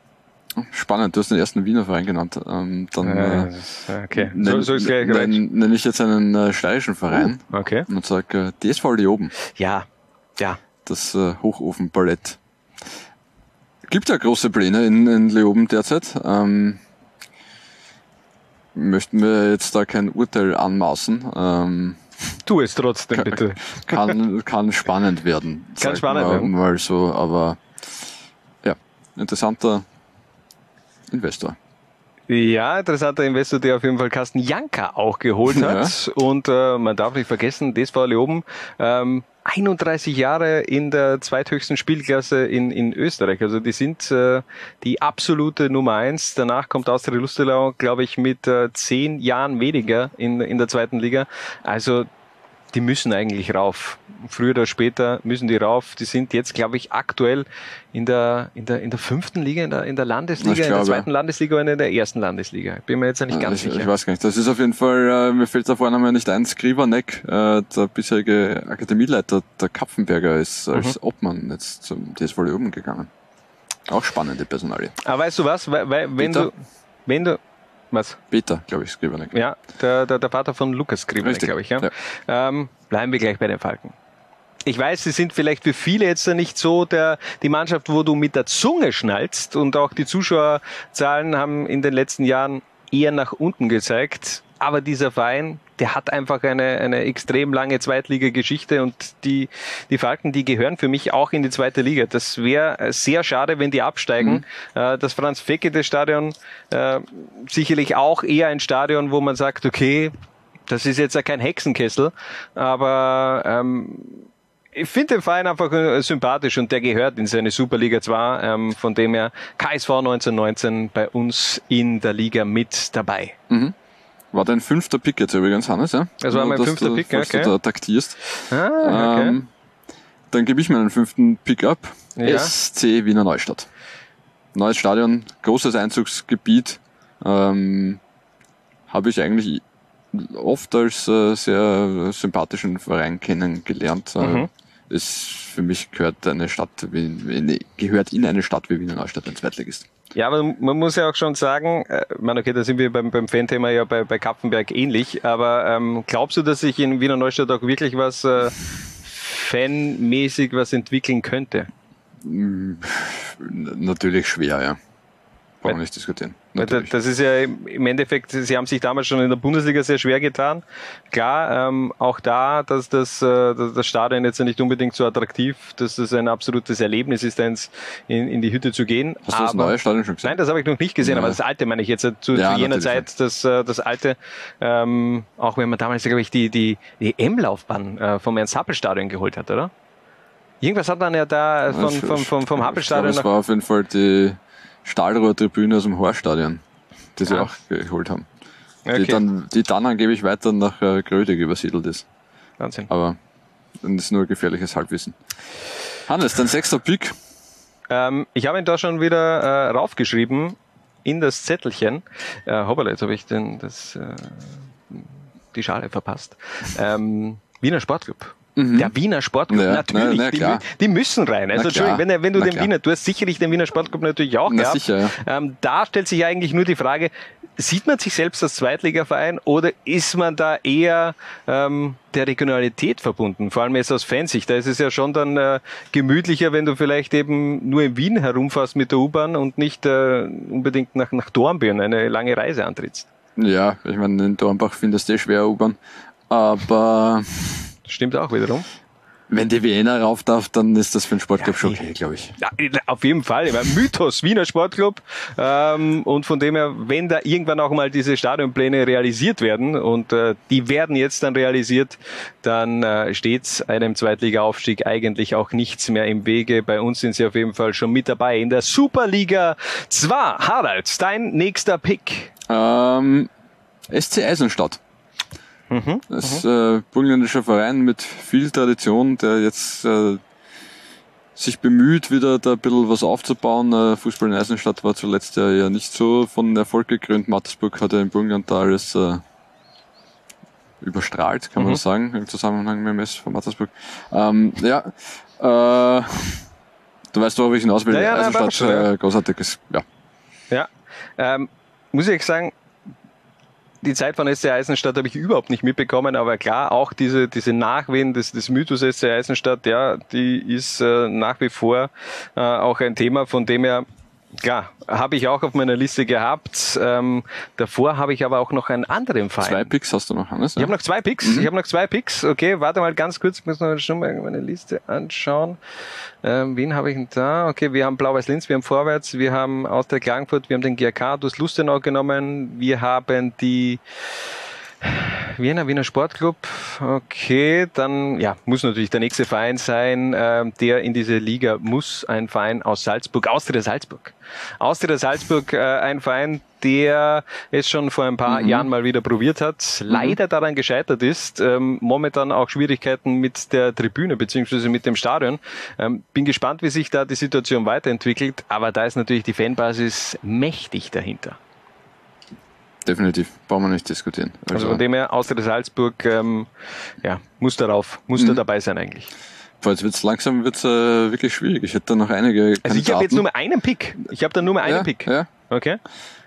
spannend, du hast den ersten Wiener Verein genannt. Ähm, dann Äh, äh, okay. nenn- So- so nenn- nenne ich jetzt einen äh, steirischen Verein Uh, okay. und sage äh, DSV Leoben. Ja, ja. Das äh, Hochofenballett. Gibt ja große Pläne in, in Leoben derzeit. Ähm, möchten wir jetzt da kein Urteil anmaßen. Ähm, Tu es trotzdem, bitte. kann, kann spannend werden. Kann spannend mal, werden. Mal so, aber ja, interessanter Investor. Ja, interessanter Investor, der auf jeden Fall Carsten Janka auch geholt hat. Ja. Und äh, man darf nicht vergessen, DSV Leoben, ähm, 31 Jahre in der zweithöchsten Spielklasse in, in Österreich. Also die sind äh, die absolute Nummer eins. Danach kommt Austria Lustelau, glaube ich, mit äh, zehn Jahren weniger in, in der zweiten Liga. Also die müssen eigentlich rauf. Früher oder später müssen die rauf. Die sind jetzt, glaube ich, aktuell in der, in der, in der fünften Liga, in der, in der Landesliga, in der zweiten Landesliga oder in der ersten Landesliga. Bin mir jetzt nicht ganz ich, sicher. Ich weiß gar nicht. Das ist auf jeden Fall, äh, mir fällt da vorne mal nicht ein, Skrivanek, äh, der bisherige Akademieleiter der Kapfenberger ist als mhm. Obmann jetzt zum DSV oben gegangen. Auch spannende Personalie. Aber weißt du was? Weil, weil, wenn Peter? du, wenn du, was? Peter, glaube ich, Skrivanek. Ja, der, der, der Vater von Lukas Skrivanek, glaube ich. Ja. ja. Ähm, bleiben wir gleich bei den Falken. Ich weiß, sie sind vielleicht für viele jetzt nicht so der, die Mannschaft, wo du mit der Zunge schnallst und auch die Zuschauerzahlen haben in den letzten Jahren eher nach unten gezeigt. Aber dieser Verein, der hat einfach eine, eine extrem lange Zweitliga-Geschichte und die, die Falken, die gehören für mich auch in die zweite Liga. Das wäre sehr schade, wenn die absteigen. Mhm. Äh, das Franz Fekete Stadion, äh, sicherlich auch eher ein Stadion, wo man sagt, okay, das ist jetzt ja kein Hexenkessel, aber ähm, ich finde den Verein einfach äh, sympathisch und der gehört in seine Superliga 2. Ähm, von dem her KSV 1919 bei uns in der Liga mit dabei. Mhm. War dein fünfter Pick jetzt übrigens, Hannes, ja? Das war mein fünfter du, Pick, okay. du da taktierst. Ah, okay. Ähm, dann gebe ich meinen fünften Pick ab. Ja. SC Wiener Neustadt. Neues Stadion, großes Einzugsgebiet. Ähm, Habe ich eigentlich oft als äh, sehr sympathischen Verein kennengelernt. Äh, mhm. Ist für mich gehört eine Stadt wie, gehört in eine Stadt wie Wiener Neustadt ein Zweitligist. Ja, aber man muss ja auch schon sagen, äh, man, okay, da sind wir beim, beim Fan-Thema ja bei, bei Kapfenberg ähnlich, aber ähm, glaubst du, dass sich in Wiener Neustadt auch wirklich was äh, fanmäßig was entwickeln könnte? Natürlich schwer, ja. Brauchen wir nicht diskutieren. Natürlich. Das ist ja im Endeffekt, sie haben sich damals schon in der Bundesliga sehr schwer getan. Klar, ähm, auch da, dass das, äh, das Stadion jetzt nicht unbedingt so attraktiv, dass das ein absolutes Erlebnis ist, ins, in, in die Hütte zu gehen. Hast aber, du das neue Stadion schon gesehen? Nein, das habe ich noch nicht gesehen, ja. aber das alte meine ich jetzt äh, zu, ja, zu jener Zeit, das, äh, das alte, ähm, auch wenn man damals, glaube ich, die, die, die M-Laufbahn äh, vom Ernst-Happel-Stadion geholt hat, oder? Irgendwas hat man ja da von, vom, vom, vom Happel-Stadion. Das war auf jeden Fall die Stahlrohrtribüne aus dem Horststadion, die sie ah. auch geholt haben. Okay. Die, dann, die dann angeblich weiter nach äh, Grödig übersiedelt ist. Wahnsinn. Aber das ist nur gefährliches Halbwissen. Hannes, dein sechster Pick. Ähm, ich habe ihn da schon wieder äh, raufgeschrieben in das Zettelchen. Äh, hoppala, jetzt habe ich den, das, äh, die Schale verpasst. Ähm, Wiener Sportclub. Mhm. Der Wiener Sportclub, ja, natürlich, na, na, die, die, müssen rein. Also wenn, wenn du den klar. Wiener, du hast sicherlich den Wiener Sportclub natürlich auch na, gehabt. Sicher, ja. ähm, da stellt sich eigentlich nur die Frage, sieht man sich selbst als Zweitligaverein oder ist man da eher ähm, der Regionalität verbunden? Vor allem jetzt aus Fansicht. Da ist es ja schon dann äh, gemütlicher, wenn du vielleicht eben nur in Wien herumfährst mit der U-Bahn und nicht äh, unbedingt nach, nach Dornbirn eine lange Reise antrittst. Ja, ich meine, in Dornbach findest du eh schwer U-Bahn. Aber Stimmt auch wiederum. Wenn die Wiener rauf darf, dann ist das für den Sportclub ja, schon okay, glaube ich. Ja, auf jeden Fall. Mythos, Wiener Sportclub. Ähm, und von dem her, wenn da irgendwann auch mal diese Stadionpläne realisiert werden, und äh, die werden jetzt dann realisiert, dann äh, steht einem Zweitliga-Aufstieg eigentlich auch nichts mehr im Wege. Bei uns sind sie auf jeden Fall schon mit dabei in der Superliga 2. Harald, dein nächster Pick. Ähm, SC Eisenstadt. Mhm, das ist äh, burgenländischer Verein mit viel Tradition, der jetzt äh, sich bemüht, wieder da ein bisschen was aufzubauen. Äh, Fußball in Eisenstadt war zuletzt ja, ja nicht so von Erfolg gekrönt. Mattersburg hat ja in Burgenland da alles äh, überstrahlt, kann mhm. man sagen, im Zusammenhang mit dem S von Mattersburg. Ähm, ja, äh, du weißt, worauf ich hinaus will. Ja, ja, Eisenstadt, nein, äh, großartiges, ja. Ja, ähm, muss ich sagen, die Zeit von SC Eisenstadt habe ich überhaupt nicht mitbekommen, aber klar, auch diese, diese Nachwehen des, des Mythos SC Eisenstadt, ja, die ist äh, nach wie vor äh, auch ein Thema, von dem her Klar, habe ich auch auf meiner Liste gehabt. Ähm, davor habe ich aber auch noch einen anderen Verein. Zwei Picks hast du noch, Hannes? Ich habe noch zwei Picks. Mhm. Ich habe noch zwei Picks. Okay, warte mal ganz kurz. Ich muss noch schon mal meine Liste anschauen. Ähm, wen habe ich denn da? Okay, wir haben Blau-Weiß-Linz, wir haben Vorwärts, wir haben Austria Klagenfurt, wir haben den GRK, du hast Lustenau genommen, wir haben die Wiener, Wiener Sportclub, okay, dann ja, muss natürlich der nächste Verein sein, äh, der in diese Liga muss, ein Verein aus Salzburg, Austria Salzburg. Austria Salzburg, äh, ein Verein, der es schon vor ein paar Mhm. Jahren mal wieder probiert hat, leider daran gescheitert ist, ähm, momentan auch Schwierigkeiten mit der Tribüne beziehungsweise mit dem Stadion. Ähm, bin gespannt, wie sich da die Situation weiterentwickelt, aber da ist natürlich die Fanbasis mächtig dahinter. Definitiv, brauchen wir nicht diskutieren. Also von dem her, Austria Salzburg, ähm, ja, muss darauf, muss da Mhm. dabei sein eigentlich. Boah, jetzt wird's langsam wird's, äh, wirklich schwierig. Ich hätte da noch einige Also ich habe jetzt nur Kandidaten. mal einen Pick. Ich habe da nur mal einen ja, Pick. Ja. Okay.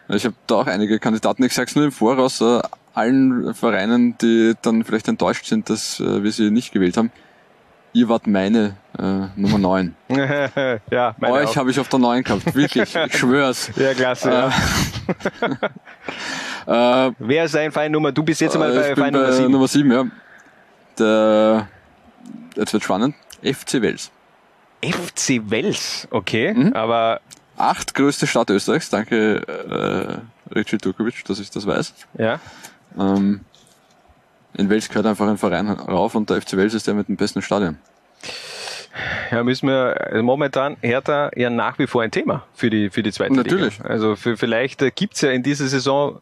Ich habe da auch einige Kandidaten. Ich sag's nur im Voraus äh, allen Vereinen, die dann vielleicht enttäuscht sind, dass äh, wir sie nicht gewählt haben. Ihr wart meine äh, Nummer 9. ja, meine Euch habe ich auf der 9 gehabt, wirklich, ich schwör's. Ja, klasse. Ja. Äh, Wer ist dein Verein Nummer? Du bist jetzt mal äh, bei bei Nummer 7. Nummer 7, ja. Der, jetzt wird spannend. FC Wels. FC Wels, okay. Mhm. Aber Acht größte Stadt Österreichs. Danke, äh, Richie Turkovic, dass ich das weiß. ja, Ähm, in Wels gehört einfach ein Verein rauf und der FC Wels ist der mit dem besten Stadion. Ja, müssen wir also momentan Hertha ja nach wie vor ein Thema für die für die zweite Natürlich. Liga. Also für, vielleicht äh, gibt's ja in dieser Saison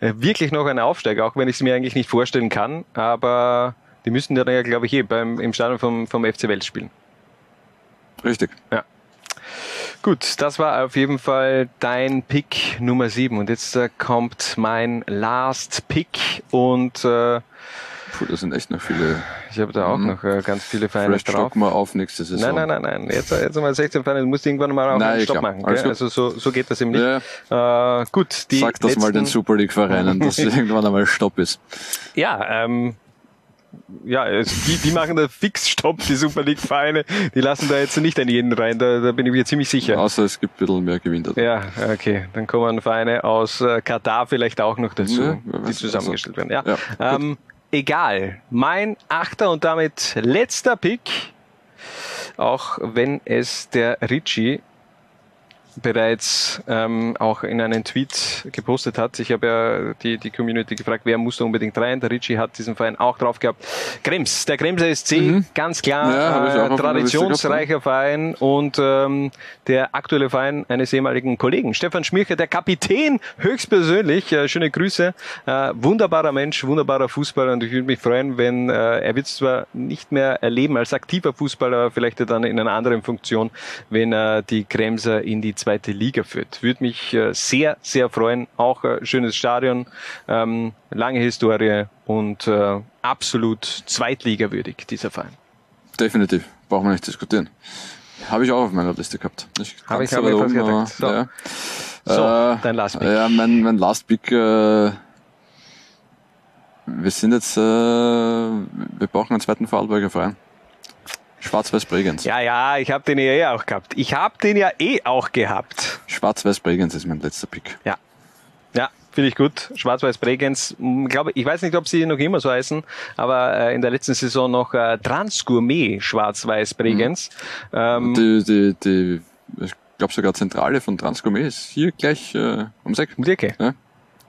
äh, wirklich noch einen Aufsteiger, auch wenn ich es mir eigentlich nicht vorstellen kann. Aber die müssen ja dann ja, glaube ich, eh beim im Stadion vom, vom FC Wels spielen. Richtig. Ja. Gut, das war auf jeden Fall dein Pick Nummer 7. Und jetzt äh, kommt mein Last Pick. Und äh, Puh, da sind echt noch viele. ich habe da auch Mhm. noch äh, ganz viele Vereine Vielleicht drauf. wir auf nächste Saison. Nein, nein, nein, nein. Jetzt, jetzt wir 16 Vereine. Du musst irgendwann mal auch Nein, einen Stopp klar. machen. Also so, so geht das eben nicht. Ja, Äh, gut, die Sag das mal letzten- den Super League-Vereinen, dass irgendwann einmal Stopp ist. Ja, ähm, ja, also die, die machen da fix Stopp, die Super League-Vereine. Die lassen da jetzt nicht an jeden rein, da, da bin ich mir ziemlich sicher. Außer es gibt ein bisschen mehr Gewinn da. Ja, okay. Dann kommen Vereine aus äh, Katar vielleicht auch noch dazu, Ja, die weiß, zusammengestellt werden. Ja. Ja, ähm, egal. Mein achter und damit letzter Pick, auch wenn es der Ritchie bereits ähm, auch in einem Tweet gepostet hat. Ich habe ja die, die Community gefragt, wer muss da unbedingt rein. Der Ritchie hat diesen Verein auch drauf gehabt. Krems, der Kremser SC, ganz klar, Mhm. Ja, äh, traditionsreicher Verein und ähm, der aktuelle Verein eines ehemaligen Kollegen. Stefan Schmircher, der Kapitän, höchstpersönlich. Äh, schöne Grüße. Äh, wunderbarer Mensch, wunderbarer Fußballer und ich würde mich freuen, wenn äh, er wird es zwar nicht mehr erleben als aktiver Fußballer, vielleicht dann in einer anderen Funktion, wenn er die Kremser in die zweite Liga führt. Würde mich äh, sehr, sehr freuen. Auch äh, schönes Stadion, ähm, lange Historie und äh, absolut zweitligawürdig, dieser Verein. Definitiv. Brauchen wir nicht diskutieren. Habe ich auch auf meiner Liste gehabt. Ich Habe ich aber aber fast oben, gedacht. So. Ja. So, dein Last Pick. Ja, mein, mein Last Pick. Wir sind jetzt, äh, wir brauchen einen zweiten Vorarlberger Verein. Schwarz-Weiß Bregenz. Ja, ja, ich habe den ja eh auch gehabt. Ich habe den ja eh auch gehabt. Schwarz-Weiß Bregenz ist mein letzter Pick. Ja. Ja, finde ich gut. Schwarz-Weiß Bregenz, m, glaube ich weiß nicht, ob sie noch immer so heißen, aber äh, in der letzten Saison noch äh, Transgourmet Schwarz-Weiß Bregenz. Ähm, Die, die, die, ich glaube sogar Zentrale von Transgourmet ist hier gleich äh, ums Eck. um die Ecke. Ja?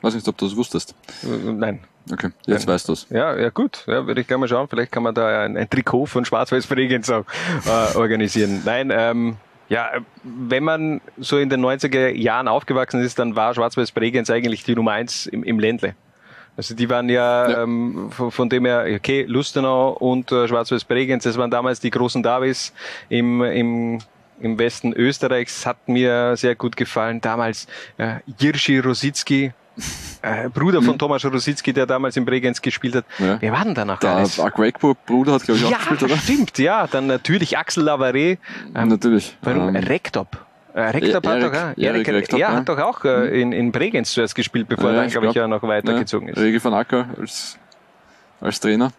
Weiß nicht, ob du das wusstest. Äh, Nein. Okay, jetzt weißt du es. Ja, ja gut. Ja, würde ich gerne mal schauen. Vielleicht kann man da ein, ein Trikot von Schwarz-Weiß Bregenz auch äh, organisieren. Nein, ähm, ja, wenn man so in den 90er Jahren aufgewachsen ist, dann war Schwarz-Weiß Bregenz eigentlich die Nummer eins im, im Ländle. Also die waren ja, Ja. Ähm, von, von dem her, okay, Lustenau und äh, Schwarz-Weiß Bregenz, das waren damals die großen Davis im, im, im Westen Österreichs, hat mir sehr gut gefallen. Damals äh, Jirschi Rositzky, äh, Bruder von Thomas Rositzky, der damals in Bregenz gespielt hat. Ja. Wer war denn da noch Der alles? Aquakeburg-Bruder hat, glaube ich, auch Ja, gespielt, oder? stimmt, ja. Dann natürlich Axel Lavare. Ähm, Natürlich. Warum? Ähm, Rektop. Äh, Rektop hat doch, Erik er ja. hat doch auch äh, in, in Bregenz zuerst gespielt, bevor er ja, dann, glaube ich, glaub, ja noch weitergezogen ja, ist. Regi van Acker als, als Trainer,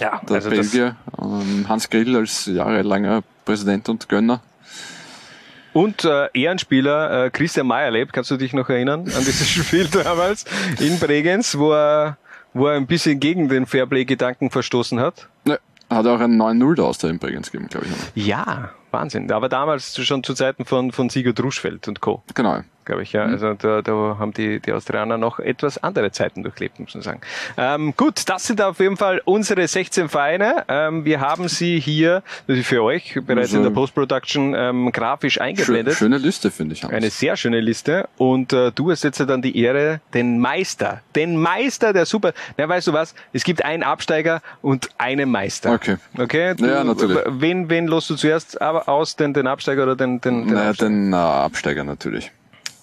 Ja, der also das, Belgier. Ähm, Hans Grill als jahrelanger Präsident und Gönner. Und äh, Ehrenspieler äh, Christian Meyerleb, kannst du dich noch erinnern an dieses Spiel damals in Bregenz, wo er, wo er ein bisschen gegen den Fairplay-Gedanken verstoßen hat? Ne, hat auch ein 9-0 da aus der in Bregenz gegeben, glaube ich. Ja, Wahnsinn. Aber damals schon zu Zeiten von, von Sigurd Ruschfeld und Co. Genau. Glaube ich, ja. Also da, da haben die, die Australier noch etwas andere Zeiten durchlebt, muss man sagen. Ähm, gut, das sind auf jeden Fall unsere 16 Vereine. Ähm, wir haben sie hier für euch bereits Also- in der Post-Production ähm, grafisch eingeblendet. Schön, schöne Liste, finde ich. Hans. Eine sehr schöne Liste. Und äh, du hast jetzt dann die Ehre, den Meister, den Meister der Super. Na, weißt du was? Es gibt einen Absteiger und einen Meister. Okay. Okay. Du, Ja, natürlich. Wen, wen lässt du zuerst aus, den, den Absteiger oder den, den, den, Naja, Absteiger? den äh, Absteiger natürlich.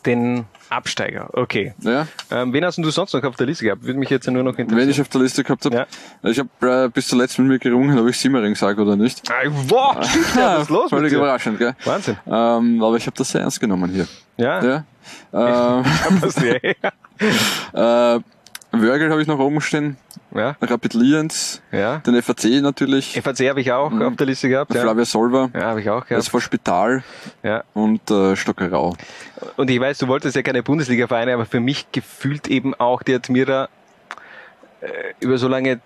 Den Absteiger? Okay. Ja. Ähm, wen hast du sonst noch auf der Liste gehabt? Würde mich jetzt nur noch interessieren. Wenn ich auf der Liste gehabt habe, ich habe äh, bis zuletzt mit mir gerungen, ob ich Simmering sage oder nicht. Ah, Wow, stimmt ja, was ist los Völlig überraschend, gell? Wahnsinn. Ähm, aber ich habe das sehr ernst genommen hier. Ja? Ja. Ähm, äh, Wörgl habe ich noch oben stehen. Ja. Rapid Lienz. Ja. Den FAC natürlich. FAC habe ich auch auf der Liste gehabt. Ja. Flavia Solver. Ja, habe ich auch gehabt. SV Spital. Ja. Und äh, Stockerau. Und ich weiß, du wolltest ja keine Bundesliga-Vereine, aber für mich gefühlt eben auch die Admira äh, über so lange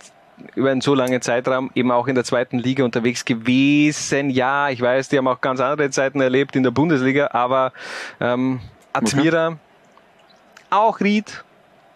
über einen so langen Zeitraum eben auch in der zweiten Liga unterwegs gewesen. Ja, ich weiß, die haben auch ganz andere Zeiten erlebt in der Bundesliga, aber ähm, Admira, auch Ried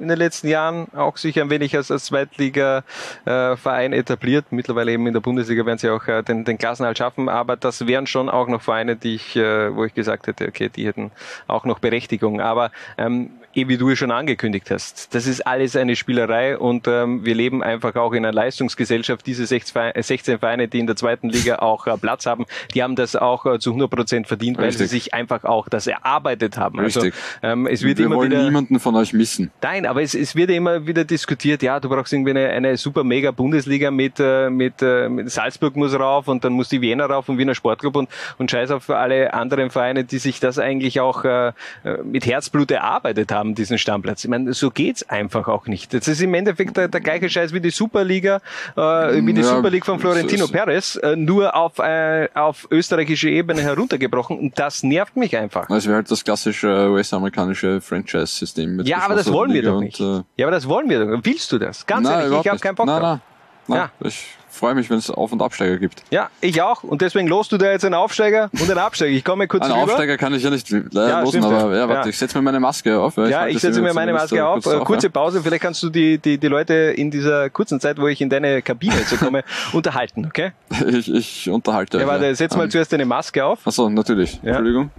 in den letzten Jahren, auch sich ein wenig als, als Zweitliga-Verein etabliert. Mittlerweile eben in der Bundesliga werden sie auch äh, den, den Klassenhalt schaffen, aber das wären schon auch noch Vereine, die ich, äh, wo ich gesagt hätte, okay, die hätten auch noch Berechtigung. Aber ähm, eh wie du es schon angekündigt hast, das ist alles eine Spielerei und ähm, wir leben einfach auch in einer Leistungsgesellschaft. Diese 16 Vereine, äh, 16 Vereine, die in der zweiten Liga auch äh, Platz haben, die haben das auch äh, zu 100 Prozent verdient, weil sie Richtig. sich einfach auch das erarbeitet haben. Richtig. Also, ähm, es wird Wir immer wollen wieder niemanden von euch missen. Nein, aber es, es wird immer wieder diskutiert, ja, du brauchst irgendwie eine, eine super mega Bundesliga mit, äh, mit, äh, mit Salzburg muss rauf und dann muss die Wiener rauf und Wiener Sportclub und, und scheiß auf alle anderen Vereine, die sich das eigentlich auch äh, äh, mit Herzblut erarbeitet haben, diesen Stammplatz. Ich meine, so geht's einfach auch nicht. Das ist im Endeffekt der, der gleiche Scheiß wie die Superliga, äh, wie die Ja, Super League von Florentino Perez, äh, nur auf, äh, auf österreichische Ebene heruntergebrochen und das nervt mich einfach. Also wäre halt das klassische äh, US-amerikanische Franchise-System. Ja, aber das wollen wir doch und, nicht. äh, Ja, aber das wollen wir doch. Willst du das? Ganz Nein, ehrlich, ich habe keinen Bock nein, drauf. Nein, nein. Ja. Ich freue mich, wenn es Auf- und Absteiger gibt. Ja, ich auch. Und deswegen lost du da jetzt einen Aufsteiger und einen Absteiger. Ich komme kurz Einen rüber. Aufsteiger kann ich ja nicht leider Ja, losen, stimmt, aber ja. ja, warte, Ja. ich setze mir meine Maske auf. Ja, halte ich setze mir meine Maske auf. kurz Äh, Kurze ja. Pause. Vielleicht kannst du die, die, die Leute in dieser kurzen Zeit, wo ich in deine Kabine jetzt komme, unterhalten, okay? Ich, ich unterhalte Ja, warte, setz mal Ähm, zuerst deine Maske auf. Achso, natürlich. Ja. Entschuldigung.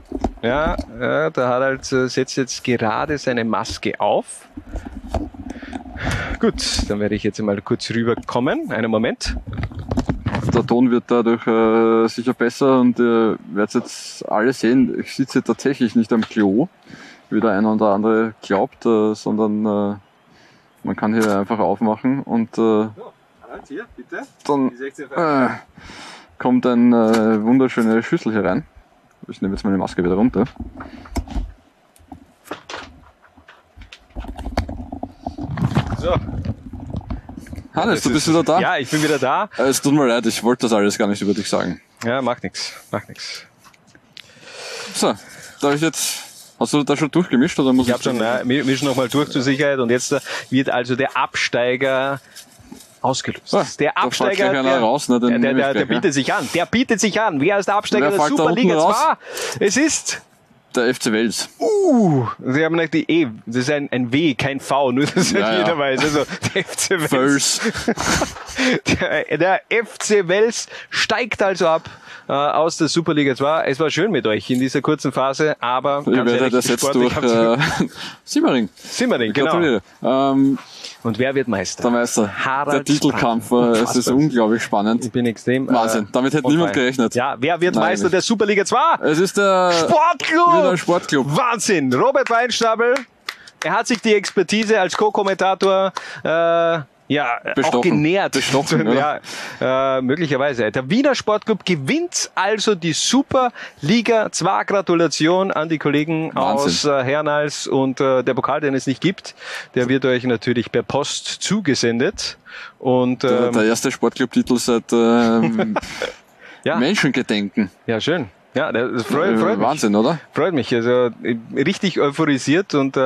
Ja, ja der Harald äh, setzt jetzt gerade seine Maske auf. Gut, dann werde ich jetzt mal kurz rüberkommen. Einen Moment. Der Ton wird dadurch äh, sicher besser und ihr werdet jetzt alle sehen, ich sitze tatsächlich nicht am Klo, wie der eine oder andere glaubt, äh, sondern äh, man kann hier einfach aufmachen und äh, Hier, bitte. dann äh, kommt eine äh, wunderschöne Schüssel hier rein. Ich nehme jetzt meine Maske wieder runter. So. Hannes, du bist wieder da? Ja, ich bin wieder da. Äh, Es tut mir leid, ich wollte das alles gar nicht über dich sagen. Ja, macht nix, macht nix. So, darf ich jetzt. Hast du da schon durchgemischt oder muss Ich habe schon, ja, wir mischen nochmal durch zur Sicherheit und jetzt äh, wird also der Absteiger ausgelöst. Ah, der Absteiger, der, raus, den der, der, ich der, der ja. bietet sich an. Der bietet sich an. Wer ist der Absteiger der Superliga unten raus? 2? Es ist Der FC Wels. Uh, Sie haben nicht die E, das ist ein, ein W, kein V, nur dass Ja, ja, ja. jeder weiß. Also der FC Wels. der, der FC Wels steigt also ab äh, aus der Superliga 2. Es war schön mit euch in dieser kurzen Phase, aber ganz werdet ehrlich, ersetzt sportlich durch äh, Simmering. Simmering, genau. Ähm, Und wer wird Meister? der Meister. Harald der Titelkampf, es ist unglaublich spannend. Ich bin extrem. äh, Wahnsinn. Damit hätte niemand gerechnet. Ja, wer wird Nein, Meister nicht. der Superliga 2? Es ist der Sportclub! Wiener Sportclub. Wahnsinn! Robert Weinstapel, er hat sich die Expertise als Co-Kommentator äh, ja, auch Bestochen. genährt. Bestochen, ja, äh, möglicherweise. Der Wiener Sportclub gewinnt also die Superliga 2. Gratulation an die Kollegen Wahnsinn. aus äh, Hernals und äh, der Pokal, den es nicht gibt, der wird euch natürlich per Post zugesendet. Und Der, ähm, der erste Sportclub-Titel seit ähm, Ja. Menschengedenken. ja, schön. Ja, das freut, freut mich. Wahnsinn, oder? Freut mich. Also richtig euphorisiert und äh,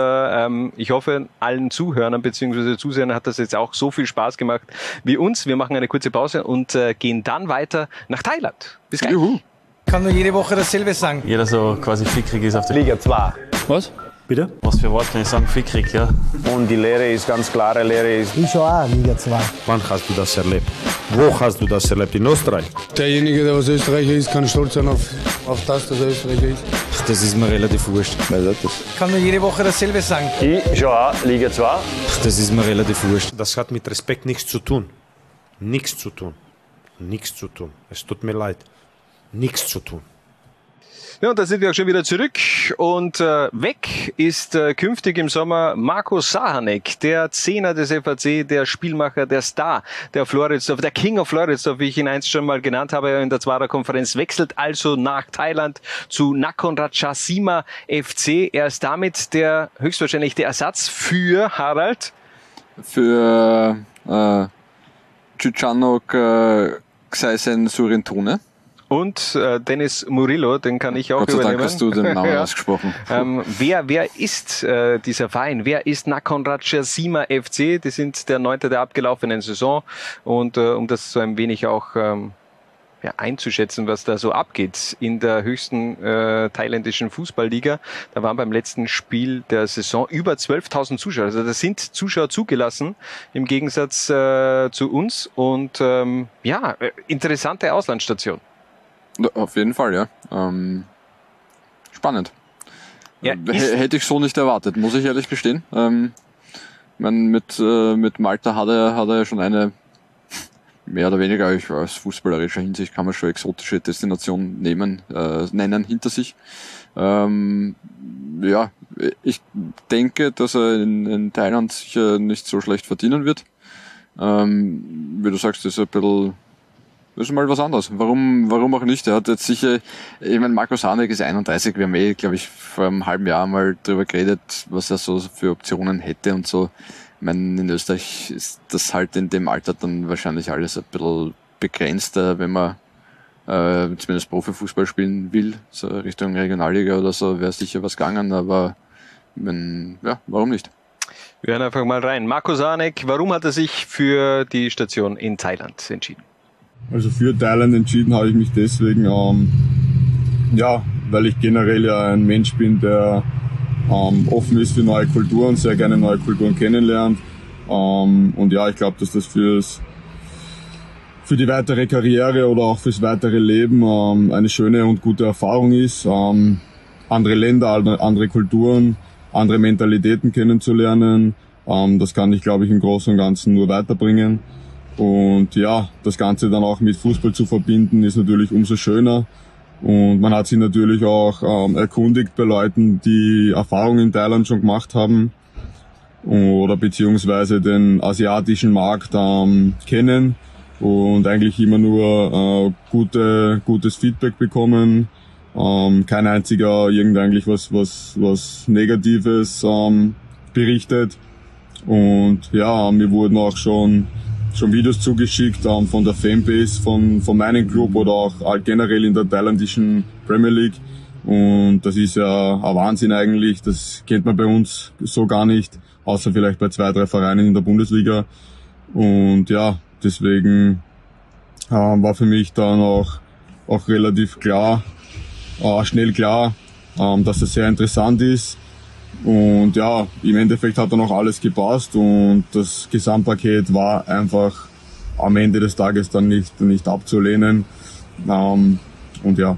ähm, ich hoffe, allen Zuhörern bzw. Zusehern hat das jetzt auch so viel Spaß gemacht wie uns. Wir machen eine kurze Pause und äh, gehen dann weiter nach Thailand. Bis gleich. Juhu. Ich kann nur jede Woche dasselbe sagen. Jeder so quasi fickrig ist auf der Liga 2. Was? Bitte? Was für Wort kann ich sagen? Fickrig, ja. Und die Lehre ist ganz klare Lehre ist. Ich schon auch Liga 2. Wann hast du das erlebt? Wo hast du das erlebt? In Österreich? Derjenige, der aus Österreicher ist, kann stolz sein auf, auf das, dass er Österreicher ist. Das ist mir relativ wurscht. Ich kann nur jede Woche dasselbe sagen. Ich Joa, Liga 2. Das ist mir relativ wurscht. Das hat mit Respekt nichts zu tun. Nichts zu tun. Nichts zu tun. Es tut mir leid. Nichts zu tun. Ja, und da sind wir auch schon wieder zurück und äh, weg ist äh, künftig im Sommer Marco Sahanek, der Zehner des FAC, der Spielmacher, der Star der Floridsdorf, der King of Floridsdorf, wie ich ihn einst schon mal genannt habe in der Zwarer Konferenz, wechselt also nach Thailand zu Nakhon Ratchasima FC. Er ist damit der höchstwahrscheinlich der Ersatz für Harald. Für äh, Chuchanok äh, Xaisen Surintune. Und äh, Dennis Murillo, den kann ich auch Gott sei übernehmen. Dank hast du den Namen Ja. ausgesprochen. Ähm, wer, wer ist äh, dieser Verein? Wer ist Nakhon Ratchasima FC? Die sind der Neunte der abgelaufenen Saison. Und äh, um das so ein wenig auch ähm, ja, einzuschätzen, was da so abgeht in der höchsten äh, thailändischen Fußballliga. Da waren beim letzten Spiel der Saison über 12.000 Zuschauer. Also da sind Zuschauer zugelassen im Gegensatz äh, zu uns. Und ähm, ja, äh, interessante Auslandsstation. Auf jeden Fall, ja. Ähm, spannend. Ja, Hätte ich so nicht erwartet, muss ich ehrlich gestehen. Ähm, ich mein, mit, äh, mit Malta hat er, hat er ja schon eine mehr oder weniger ich, aus fußballerischer Hinsicht kann man schon exotische Destination nehmen, äh, nennen hinter sich. Ähm, ja, ich denke, dass er in, in Thailand sicher nicht so schlecht verdienen wird. Ähm, wie du sagst, ist ein bisschen das ist mal was anderes. Warum, warum auch nicht? Er hat jetzt sicher, ich meine, Markus Hanek ist 31, wir haben eh, glaube ich, vor einem halben Jahr mal drüber geredet, was er so für Optionen hätte und so. Ich meine, in Österreich ist das halt in dem Alter dann wahrscheinlich alles ein bisschen begrenzter, wenn man äh, zumindest Profifußball spielen will, so Richtung Regionalliga oder so, wäre sicher was gegangen, aber wenn, ja, warum nicht? Wir hören einfach mal rein. Marco Sanek, warum hat er sich für die Station in Thailand entschieden? Also für Thailand entschieden habe ich mich deswegen, ähm, ja, weil ich generell ja ein Mensch bin, der ähm, offen ist für neue Kulturen, sehr gerne neue Kulturen kennenlernt. Ähm, und ja, ich glaube, dass das fürs für die weitere Karriere oder auch fürs weitere Leben ähm, eine schöne und gute Erfahrung ist, ähm, andere Länder, andere, Kulturen, andere Mentalitäten kennenzulernen. Ähm, das kann ich, glaube ich, im Großen und Ganzen nur weiterbringen. Und ja, das Ganze dann auch mit Fußball zu verbinden, ist natürlich umso schöner. Und man hat sich natürlich auch ähm, erkundigt bei Leuten, die Erfahrungen in Thailand schon gemacht haben oder beziehungsweise den asiatischen Markt ähm, kennen und eigentlich immer nur äh, gute, gutes Feedback bekommen. Ähm, kein einziger irgend eigentlich was, was, was Negatives ähm, berichtet. Und ja, mir wurden auch schon schon Videos zugeschickt ähm, von der Fanbase von, von meinem Club oder auch all- generell in der thailändischen Premier League. Und das ist ja ein Wahnsinn eigentlich. Das kennt man bei uns so gar nicht, außer vielleicht bei zwei, drei Vereinen in der Bundesliga. Und ja, deswegen ähm, war für mich dann auch, auch relativ klar, äh, schnell klar, ähm, dass es sehr interessant ist. Und ja, im Endeffekt hat dann auch alles gepasst und das Gesamtpaket war einfach am Ende des Tages dann nicht, nicht abzulehnen. Ähm, und ja,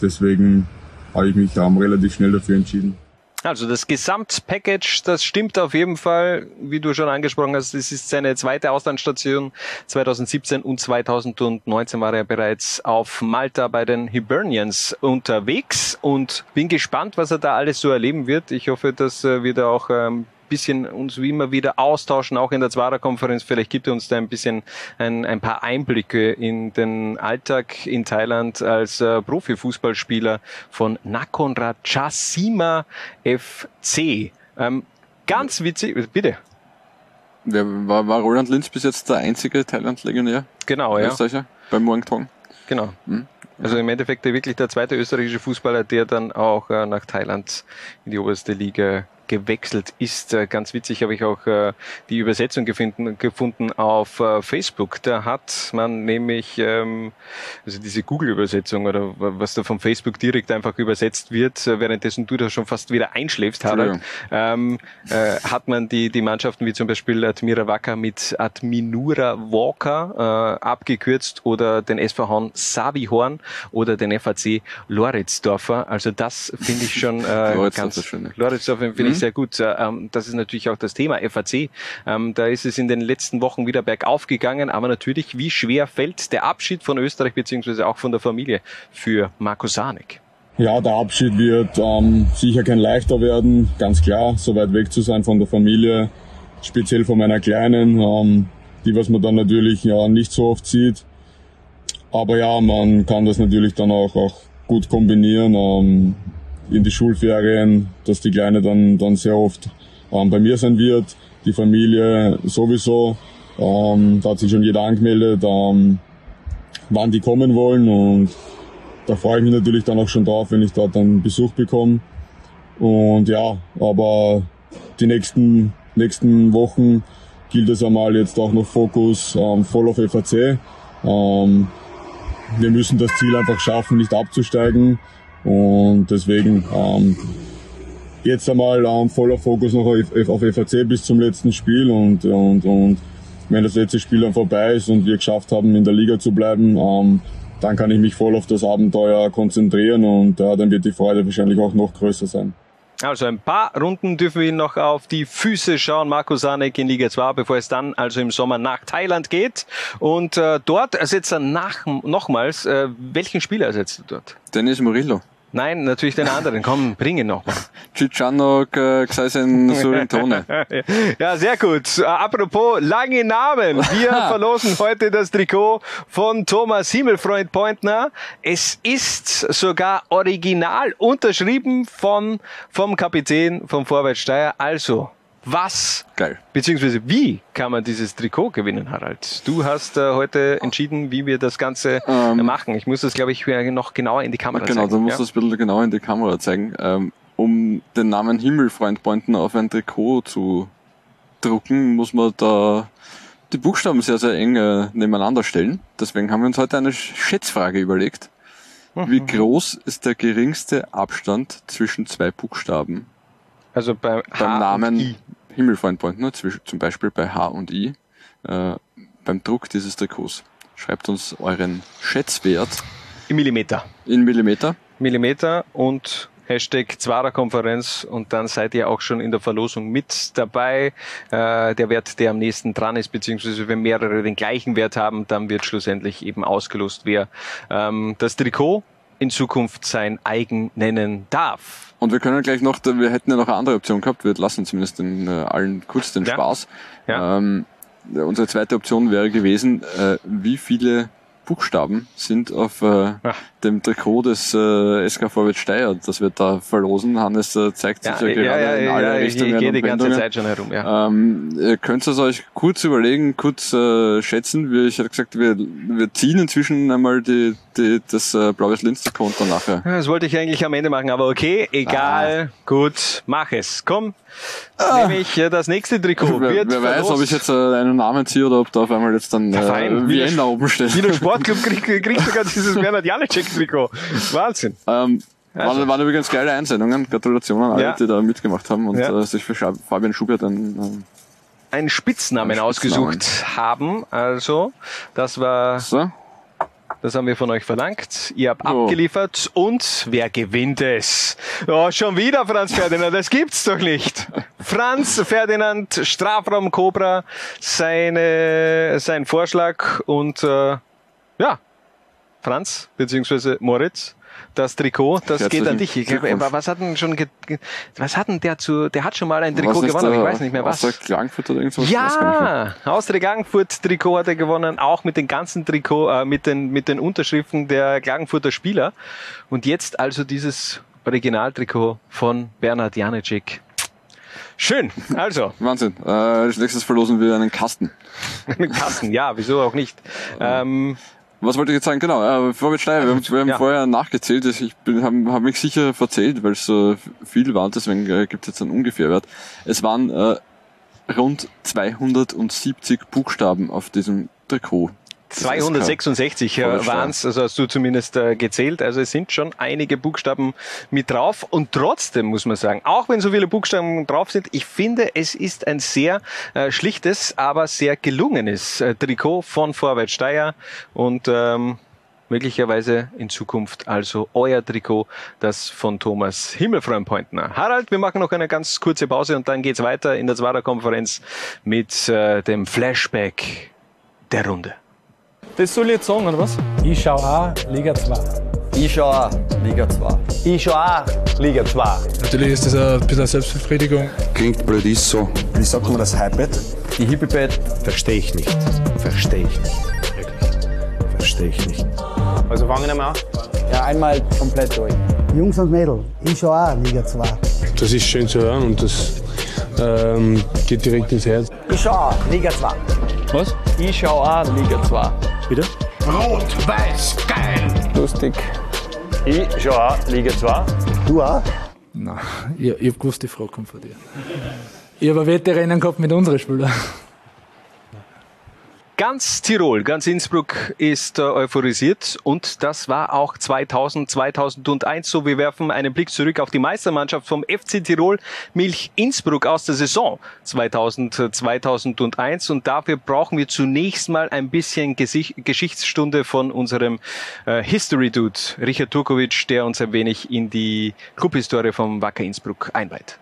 deswegen habe ich mich ähm, relativ schnell dafür entschieden. Also das Gesamtpackage, das stimmt auf jeden Fall, wie du schon angesprochen hast, das ist seine zweite Auslandsstation. 2017 und 2019 war er bereits auf Malta bei den Hibernians unterwegs und bin gespannt, was er da alles so erleben wird. Ich hoffe, dass wir da auch ein bisschen uns wie immer wieder austauschen, auch in der Zwarer-Konferenz. Vielleicht gibt er uns da ein bisschen ein, ein paar Einblicke in den Alltag in Thailand als äh, Profifußballspieler von Nakhon Ratchasima FC. Ähm, ganz witzig, bitte. Wer, war, war Roland Linz bis jetzt der einzige Thailand-Legionär? Genau, ja. Österreicher beim Muangthong? Genau. Hm? Also im Endeffekt wirklich der zweite österreichische Fußballer, der dann auch äh, nach Thailand in die oberste Liga gewechselt ist. Äh, ganz witzig habe ich auch äh, die Übersetzung gefunden, gefunden auf äh, Facebook. Da hat man nämlich ähm, also diese Google-Übersetzung oder was da von Facebook direkt einfach übersetzt wird, äh, währenddessen du da schon fast wieder einschläfst, Harald, ähm, äh, hat man die, die Mannschaften wie zum Beispiel Admira Wacker mit Adminura Walker äh, abgekürzt oder den SV Horn Savihorn oder den FAC Loritzdorfer. Also das finde ich schon äh, ganz... Loritzdorfer finde ich sehr gut. Ähm, das ist natürlich auch das Thema FAC. Ähm, da ist es in den letzten Wochen wieder bergauf gegangen, aber natürlich, wie schwer fällt der Abschied von Österreich beziehungsweise auch von der Familie für Marco Sanek? Ja, der Abschied wird ähm, sicher kein leichter werden, ganz klar, so weit weg zu sein von der Familie, speziell von meiner Kleinen, ähm, die was man dann natürlich ja nicht so oft sieht. Aber ja, man kann das natürlich dann auch, auch gut kombinieren. Ähm, in die Schulferien, dass die Kleine dann, dann sehr oft ähm, bei mir sein wird. Die Familie sowieso. Ähm, da hat sich schon jeder angemeldet, ähm, wann die kommen wollen und da freue ich mich natürlich dann auch schon drauf, wenn ich dort dann Besuch bekomme. Und ja, aber die nächsten, nächsten Wochen gilt es einmal jetzt auch noch Fokus ähm, voll auf FAC. Ähm, wir müssen das Ziel einfach schaffen, nicht abzusteigen. Und deswegen ähm, jetzt einmal ähm, voller Fokus noch auf, auf FAC bis zum letzten Spiel und, und, und wenn das letzte Spiel dann vorbei ist und wir geschafft haben, in der Liga zu bleiben, ähm, dann kann ich mich voll auf das Abenteuer konzentrieren und äh, dann wird die Freude wahrscheinlich auch noch größer sein. Also ein paar Runden dürfen wir noch auf die Füße schauen, Marco Sanek in Liga 2, bevor es dann also im Sommer nach Thailand geht. Und äh, dort ersetzt er nach, nochmals, äh, welchen Spieler ersetzt er dort? Dennis Murillo. Nein, natürlich den anderen. Komm, bring ihn noch. Cicciano Xaisen Surintone. ja, sehr gut. Äh, apropos lange Namen. Wir verlosen heute das Trikot von Thomas Himmelfreund Pointner. Es ist sogar original unterschrieben von, vom Kapitän vom Vorwärtssteier. Also, was Geil. beziehungsweise wie kann man dieses Trikot gewinnen, Harald? Du hast äh, heute entschieden, wie wir das Ganze ähm, machen. Ich muss das, glaube ich, noch genauer in die Kamera genau, zeigen. Genau, du musst ja? das ein bisschen genauer in die Kamera zeigen. Ähm, um den Namen Himmelfreund Pointen auf ein Trikot zu drucken, muss man da die Buchstaben sehr, sehr eng äh, nebeneinander stellen. Deswegen haben wir uns heute eine Schätzfrage überlegt. Wie groß ist der geringste Abstand zwischen zwei Buchstaben? Also bei H beim Namen und I. Himmelfreund Pointner, zum Beispiel bei H und I, äh, beim Druck dieses Trikots. Schreibt uns euren Schätzwert. In Millimeter. In Millimeter. Millimeter und Hashtag Zwarer-Konferenz und dann seid ihr auch schon in der Verlosung mit dabei. Äh, der Wert, der am nächsten dran ist, beziehungsweise wenn mehrere den gleichen Wert haben, dann wird schlussendlich eben ausgelost, wer ähm, das Trikot in Zukunft sein eigen nennen darf. Und wir können gleich noch, wir hätten ja noch eine andere Option gehabt, wir lassen zumindest den, äh, allen kurz den Ja. Spaß. Ja. Ähm, unsere zweite Option wäre gewesen, äh, wie viele Buchstaben sind auf äh, dem Trikot des äh, SK Vorwärts Steyr, das wir da verlosen. Hannes äh, zeigt sich Ja, ja, gerade ja, in alle ja, ich- ich Richtungen. gehe die ganze. Zeit schon herum, ja. Ähm, ihr könnt es euch kurz überlegen, kurz äh, schätzen. Wie ich hatte gesagt, wir, wir ziehen inzwischen einmal die, die, das äh, blaues Linz-Trikot nachher. Das wollte ich eigentlich am Ende machen, aber okay, egal, gut, mach es. Komm, nämlich äh, das nächste Trikot Wer, wird wer weiß, ob ich jetzt äh, einen Namen ziehe oder ob da auf einmal jetzt dann äh, Vienna oben steht. Wiener Sportclub kriegt, kriegt sogar dieses Bernhard Janecek-Trikot. Wahnsinn. Ähm, Also. waren, waren übrigens geile Einsendungen. Gratulation an alle, Ja. die da mitgemacht haben und Ja. äh, sich für Fabian Schubert ein, ähm, einen Spitznamen Einen ausgesucht haben. Also, das war, so. Das haben wir von euch verlangt. Ihr habt abgeliefert und wer gewinnt es? Oh, schon wieder Franz Ferdinand, das gibt's doch nicht. Franz Ferdinand, Strafraum Cobra, seine, sein Vorschlag und äh, ja, Franz beziehungsweise Moritz. Das Trikot, das geht an dich. Ich was hat denn schon, was hat denn der zu, der hat schon mal ein Trikot gewonnen, aber ich weiß nicht mehr was. Austria Klagenfurt oder irgendwas? Ja, Austria Klagenfurt Trikot hat er gewonnen, auch mit den ganzen Trikot, äh, mit den, mit den Unterschriften der Klagenfurter Spieler. Und jetzt also dieses Originaltrikot von Bernhard Janecek. Schön, also. Wahnsinn. Äh, als nächstes verlosen wir einen Kasten. Einen Kasten, ja, wieso auch nicht. Ähm, was wollte ich jetzt sagen? Genau, äh, Vorwärts Steier, wir haben, wir haben ja. vorher nachgezählt, also ich habe hab mich sicher verzählt, weil es so viel war, deswegen äh, gibt es jetzt einen Ungefährwert. Es waren äh, rund 270 Buchstaben auf diesem Trikot. 266 waren es, also hast du zumindest äh, gezählt. Also es sind schon einige Buchstaben mit drauf. Und trotzdem muss man sagen, auch wenn so viele Buchstaben drauf sind, ich finde, es ist ein sehr äh, schlichtes, aber sehr gelungenes äh, Trikot von Vorwärts Steyr. Und ähm, möglicherweise in Zukunft also euer Trikot, das von Thomas Himmelfreund-Pointner. Harald, wir machen noch eine ganz kurze Pause und dann geht's weiter in der Zwarer-Konferenz mit äh, dem Flashback der Runde. Das soll ich jetzt sagen, oder was? Ich schau auch Liga 2. Ich schau auch Liga 2. Ich schau auch Liga 2. Natürlich ist das ein bisschen eine Selbstbefriedigung. Klingt blöd, ist so. Wie sagt man das Highbett? Die Hippie-Bett. Verstehe ich nicht. Verstehe ich nicht. Wirklich. Verstehe ich nicht. Also fangen wir mal an. Ja, einmal komplett durch. Jungs und Mädels, ich schau auch Liga 2. Das ist schön zu hören und das ähm, geht direkt ins Herz. Ich schau auch Liga 2. Was? Ich schau auch Liga 2. Bitte? Rot, weiß, geil. Lustig. Ich schau auch Liga 2. Du auch? Nein, ich, ich hab gewusst, die Frage kommt von dir. Ich habe Wetterrennen gehabt mit unseren Spielern. Ganz Tirol, ganz Innsbruck ist äh, euphorisiert und das war auch 2000, 2001 so. Wir werfen einen Blick zurück auf die Meistermannschaft vom FC Tirol Milch Innsbruck aus der Saison 2000, 2001 und dafür brauchen wir zunächst mal ein bisschen Gesicht, Geschichtsstunde von unserem äh, History Dude Richard Turkovic, der uns ein wenig in die Clubhistorie vom Wacker Innsbruck einweiht.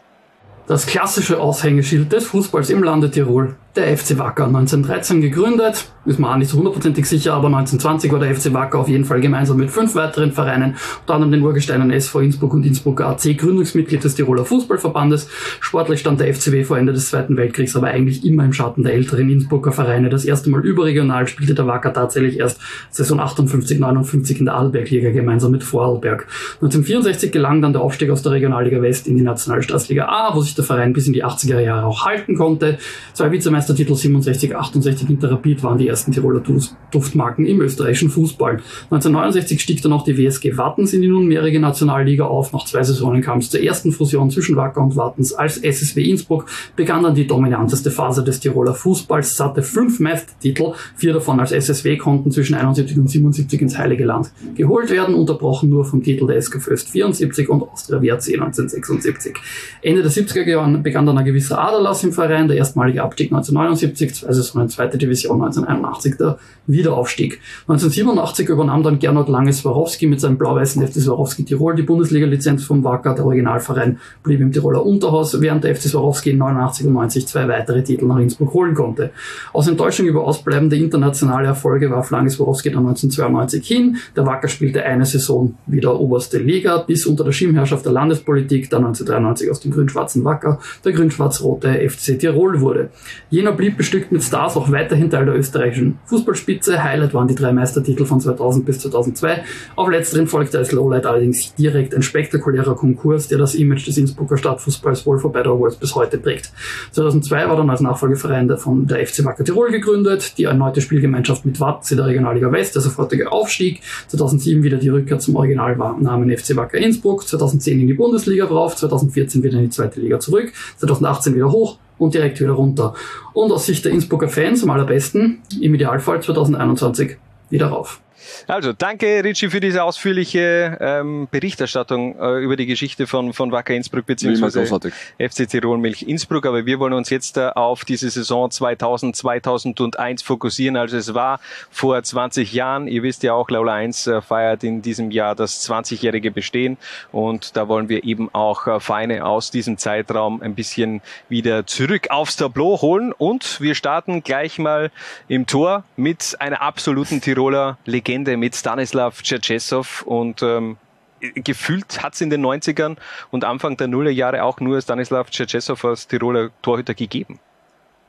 Das klassische Aushängeschild des Fußballs im Lande Tirol der FC Wacker 1913 gegründet, ist man auch nicht so hundertprozentig sicher, aber 1920 war der FC Wacker auf jeden Fall gemeinsam mit fünf weiteren Vereinen, unter anderem den Urgesteinen SV Innsbruck und Innsbrucker AC, Gründungsmitglied des Tiroler Fußballverbandes. Sportlich stand der FCW vor Ende des Zweiten Weltkriegs aber eigentlich immer im Schatten der älteren Innsbrucker Vereine. Das erste Mal überregional spielte der Wacker tatsächlich erst Saison 58, 59 in der Arlbergliga gemeinsam mit Vorarlberg. 1964 gelang dann der Aufstieg aus der Regionalliga West in die Nationalstaatsliga A, wo sich der Verein bis in die 80er Jahre auch halten konnte. Zwei Vizemeister Meistertitel 67, 68 hinter Rapid waren die ersten Tiroler Duftmarken im österreichischen Fußball. 1969 stieg dann auch die WSG Wattens in die nunmehrige Nationalliga auf. Nach zwei Saisonen kam es zur ersten Fusion zwischen Wacker und Wattens. Als SSW Innsbruck begann dann die dominanteste Phase des Tiroler Fußballs. Es hatte fünf Meistertitel, vier davon als SSW konnten zwischen 71 und 77 ins Heilige Land geholt werden, unterbrochen nur vom Titel der SK Föst 74 und Austria WRC 1976. Ende der 70er Jahre begann dann ein gewisser Aderlass im Verein, der erstmalige Abstieg 19 1979, zwei Saisonen zweite Division, 1981 der Wiederaufstieg. 1987 übernahm dann Gernot Lange Swarovski mit seinem blau-weißen FC Swarovski Tirol die Bundesliga-Lizenz vom Wacker. Der Originalverein blieb im Tiroler Unterhaus, während der FC Swarovski in 89 und 90 zwei weitere Titel nach Innsbruck holen konnte. Aus Enttäuschung über ausbleibende internationale Erfolge warf Lange Swarovski dann 1992 hin. Der Wacker spielte eine Saison wieder oberste Liga, bis unter der Schirmherrschaft der Landespolitik dann 1993 aus dem grün-schwarzen Wacker der grün-schwarz-rote FC Tirol wurde. Jener blieb bestückt mit Stars auch weiterhin Teil der österreichischen Fußballspitze. Highlight waren die drei Meistertitel von 2000 bis 2002. Auf letzteren folgte als Lowlight allerdings direkt ein spektakulärer Konkurs, der das Image des Innsbrucker Stadtfußballs wohl vor Better Awards bis heute prägt. 2002 war dann als Nachfolgeverein von der FC Wacker Tirol gegründet, die erneute Spielgemeinschaft mit Watz in der Regionalliga West, der sofortige Aufstieg. 2007 wieder die Rückkehr zum Originalnamen FC Wacker Innsbruck, 2010 in die Bundesliga drauf, 2014 wieder in die zweite Liga zurück, 2018 wieder hoch und direkt wieder runter. Und aus Sicht der Innsbrucker Fans am allerbesten, im Idealfall 2021 wieder rauf. Also, danke Richie für diese ausführliche ähm, Berichterstattung äh, über die Geschichte von, von Wacker Innsbruck bzw. FC Tirol Milch Innsbruck. Aber wir wollen uns jetzt äh, auf diese Saison 2000, 2001 fokussieren. Also es war vor 20 Jahren. Ihr wisst ja auch, Laula 1 äh, feiert in diesem Jahr das 20-jährige Bestehen. Und da wollen wir eben auch äh, Vereine aus diesem Zeitraum ein bisschen wieder zurück aufs Tableau holen. Und wir starten gleich mal im Tor mit einer absoluten Tiroler Legende Legende mit Stanislav Tschetschesow und ähm, gefühlt hat es in den 90ern und Anfang der Nullerjahre auch nur Stanislav Tschetschesow als Tiroler Torhüter gegeben.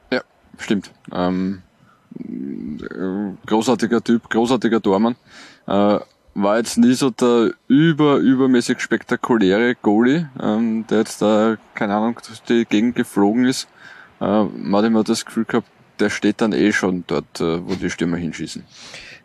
Ja, stimmt. Ähm, großartiger Typ, großartiger Tormann. Äh, war jetzt nie so der über, übermäßig spektakuläre Goalie, ähm, der jetzt da, keine Ahnung, durch die Gegend geflogen ist. Äh, man hat immer das Gefühl gehabt, der steht dann eh schon dort, äh, wo die Stürmer hinschießen.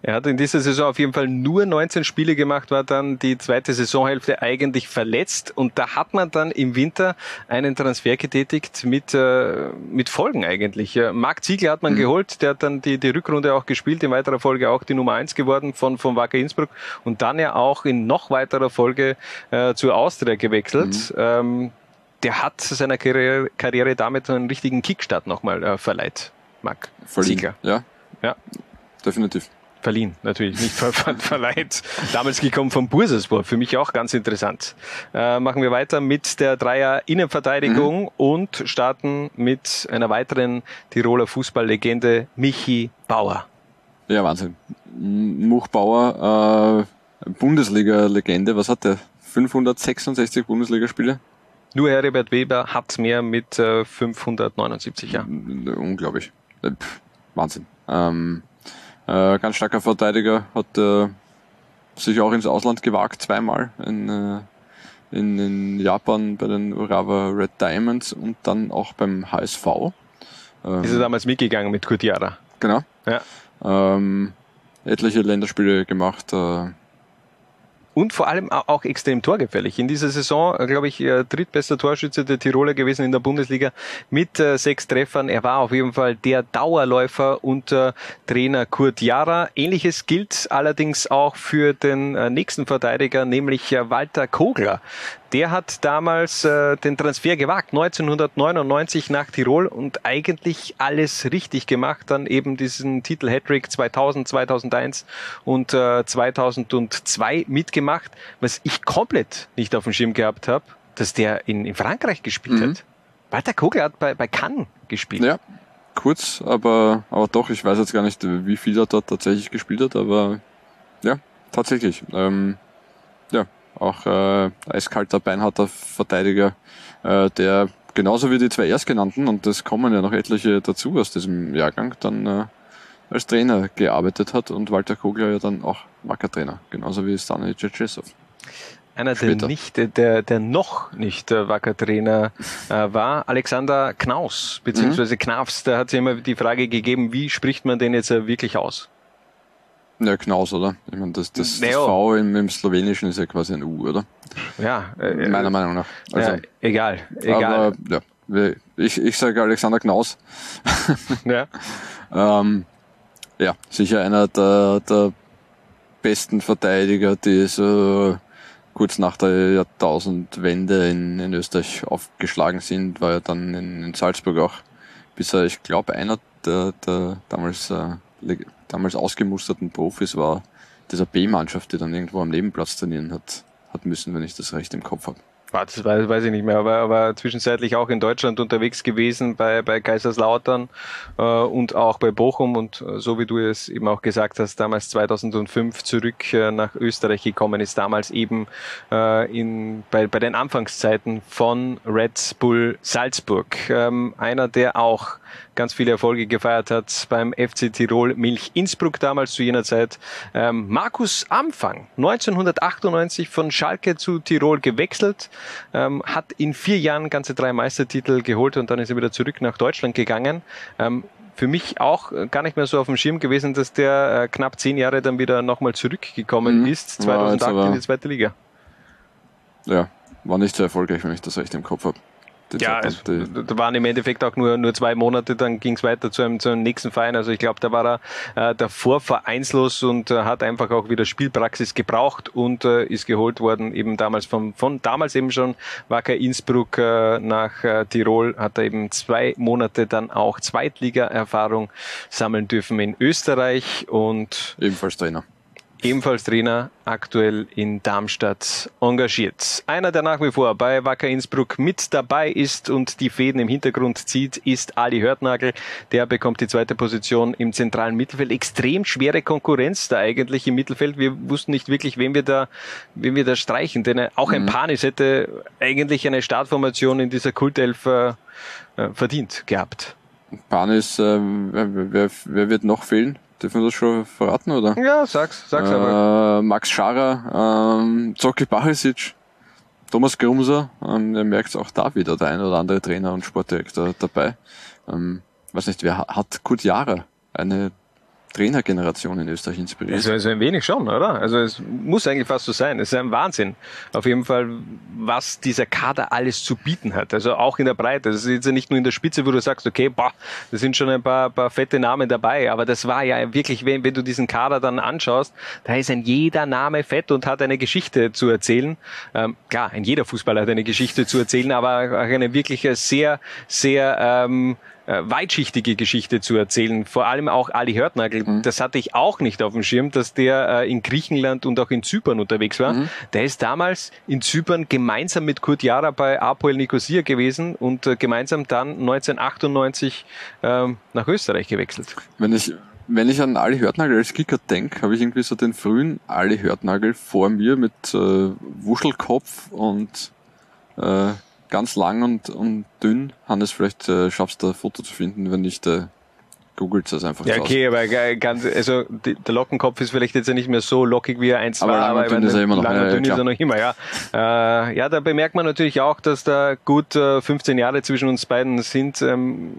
Er hat in dieser Saison auf jeden Fall nur 19 Spiele gemacht, war dann die zweite Saisonhälfte eigentlich verletzt und da hat man dann im Winter einen Transfer getätigt mit, äh, mit Folgen eigentlich. Marc Ziegler hat man mhm. geholt, der hat dann die, die Rückrunde auch gespielt, in weiterer Folge auch die Nummer eins geworden von, von Wacker Innsbruck und dann ja auch in noch weiterer Folge äh, zur Austria gewechselt. Mhm. Ähm, der hat seiner Karriere, Karriere damit einen richtigen Kickstart nochmal äh, verleiht, Marc Ziegler. Ja, ja, definitiv verliehen, natürlich nicht ver ver verleiht. Damals gekommen vom Bursaspor, für mich auch ganz interessant. Äh, machen wir weiter mit der Dreier Innenverteidigung mhm. und starten mit einer weiteren Tiroler Fußballlegende, Michi Bauer. Ja, Wahnsinn. Much Bauer, äh, Bundesliga-Legende, was hat der? 566 Bundesligaspiele? Nur Herbert Weber hat mehr mit äh, 579, ja. Unglaublich. Äh, Wahnsinn. Ähm, äh, ganz starker Verteidiger, hat äh, sich auch ins Ausland gewagt, zweimal in, äh, in, in Japan bei den Urawa Red Diamonds und dann auch beim HSV. Ähm, Ist er damals mitgegangen mit Kutiara? Genau. Ja. Ähm, etliche Länderspiele gemacht. Äh, und vor allem auch extrem torgefährlich. In dieser Saison, äh, glaube ich, äh, drittbester Torschütze der Tiroler gewesen in der Bundesliga mit äh, sechs Treffern. Er war auf jeden Fall der Dauerläufer unter Trainer Kurt Jara. Ähnliches gilt allerdings auch für den nächsten Verteidiger, nämlich Walter Kogler, der hat damals äh, den Transfer gewagt, 1999 nach Tirol und eigentlich alles richtig gemacht, dann eben diesen Titel Hattrick 2000, 2001 und äh, 2002 mitgemacht, was ich komplett nicht auf dem Schirm gehabt habe, dass der in, in Frankreich gespielt mhm. hat. Walter Kogler hat bei, bei Cannes gespielt. Ja, kurz, aber, aber doch, ich weiß jetzt gar nicht, wie viel er dort tatsächlich gespielt hat, aber ja, tatsächlich. Ähm, ja, auch äh, eiskalter, beinharter Verteidiger, äh, der genauso wie die zwei Erstgenannten, und das kommen ja noch etliche dazu aus diesem Jahrgang, dann äh, als Trainer gearbeitet hat und Walter Kogler ja dann auch Wacker-Trainer, genauso wie Stanley Tschetschesow. Einer, der nicht, der, der noch nicht äh, Wacker-Trainer äh, war, Alexander Knaus, beziehungsweise mhm. Knafs, da hat sich immer die Frage gegeben, wie spricht man den jetzt äh, wirklich aus? Ja, Knaus, oder? Ich meine, das, das, das V im, im Slowenischen ist ja quasi ein U, oder? Ja. Äh, Meiner Meinung nach. Also, ja, egal, egal. Aber, ja, ich, ich sage Alexander Knaus. ja. ähm, ja, sicher einer der, der besten Verteidiger, die so kurz nach der Jahrtausendwende in, in Österreich aufgeschlagen sind, war ja dann in, in Salzburg auch bisher, ich glaube, einer der, der damals äh, damals ausgemusterten Profis war dieser B-Mannschaft, die dann irgendwo am Nebenplatz trainieren hat, hat müssen, wenn ich das recht im Kopf habe. Das weiß, weiß ich nicht mehr, aber, aber zwischenzeitlich auch in Deutschland unterwegs gewesen bei, bei Kaiserslautern äh, und auch bei Bochum und äh, so wie du es eben auch gesagt hast, damals 2005 zurück äh, nach Österreich gekommen ist, damals eben äh, in, bei, bei den Anfangszeiten von Red Bull Salzburg. Ähm, einer, der auch ganz viele Erfolge gefeiert hat beim FC Tirol Milch Innsbruck damals zu jener Zeit. Ähm, Markus Amfang, 1998 von Schalke zu Tirol gewechselt, ähm, hat in vier Jahren ganze drei Meistertitel geholt und dann ist er wieder zurück nach Deutschland gegangen. Ähm, für mich auch gar nicht mehr so auf dem Schirm gewesen, dass der äh, knapp zehn Jahre dann wieder nochmal zurückgekommen mhm. ist, 2008 in die zweite Liga. Ja, war nicht so erfolgreich, wenn ich das recht im Kopf habe ja, es, da waren im Endeffekt auch nur, nur zwei Monate, dann ging es weiter zu einem, zu einem nächsten Verein. Also ich glaube, da war er äh, davor vereinslos und äh, hat einfach auch wieder Spielpraxis gebraucht und äh, ist geholt worden, eben damals von, von damals eben schon Wacker Innsbruck äh, nach äh, Tirol, hat er eben zwei Monate dann auch Zweitliga-Erfahrung sammeln dürfen in Österreich und ebenfalls Trainer ebenfalls Trainer, aktuell in Darmstadt engagiert. Einer, der nach wie vor bei Wacker Innsbruck mit dabei ist und die Fäden im Hintergrund zieht, ist Ali Hörtnagel. Der bekommt die zweite Position im zentralen Mittelfeld. Extrem schwere Konkurrenz da eigentlich im Mittelfeld. Wir wussten nicht wirklich, wen wir da, wen wir da streichen, denn auch ein mhm. Panis hätte eigentlich eine Startformation in dieser Kultelf äh, verdient gehabt. Panis, äh, wer, wer wird noch fehlen? Dürfen wir das schon verraten, oder? Ja, sag's, sag's äh, einfach. Max Scharer, ähm, Zocki Bachisic, Thomas Grumser, ähm, ihr merkt auch da wieder der ein oder andere Trainer und Sportdirektor dabei. Ähm, weiß nicht, wer ha- hat Kurt Jara eine Trainergeneration in Österreich inspiriert? Also, also ein wenig schon, oder? Also es muss eigentlich fast so sein. Es ist ein Wahnsinn. Auf jeden Fall, was dieser Kader alles zu bieten hat. Also auch in der Breite. Das ist jetzt ja nicht nur in der Spitze, wo du sagst, okay, boah, da sind schon ein paar, paar fette Namen dabei. Aber das war ja wirklich, wenn, wenn du diesen Kader dann anschaust, da ist ein jeder Name fett und hat eine Geschichte zu erzählen. Ähm, klar, ein jeder Fußballer hat eine Geschichte zu erzählen, aber auch eine wirklich sehr, sehr ähm, äh, weitschichtige Geschichte zu erzählen. Vor allem auch Ali Hörtnagel. Das hatte ich auch nicht auf dem Schirm, dass der äh, in Griechenland und auch in Zypern unterwegs war. Der ist damals in Zypern gemeinsam mit Kurt Jara bei Apoel Nicosia gewesen und äh, gemeinsam dann 1998 ähm, nach Österreich gewechselt. Wenn ich, wenn ich an Ali Hörtnagel als Kicker denke, habe ich irgendwie so den frühen Ali Hörtnagel vor mir mit äh, Wuschelkopf und äh, ganz lang und, und dünn. Hannes, vielleicht äh, schaffst du ein Foto zu finden, wenn nicht, äh, googelt es einfach Ja, okay, aber ge- ganz, also die, der Lockenkopf ist vielleicht jetzt ja nicht mehr so lockig, wie er einst Aber war, lang und aber dünn ist er immer noch, lang ja, und ja, dünn ist klar. er noch immer, ja. Äh, ja, da bemerkt man natürlich auch, dass da gut äh, 15 Jahre zwischen uns beiden sind. Ähm,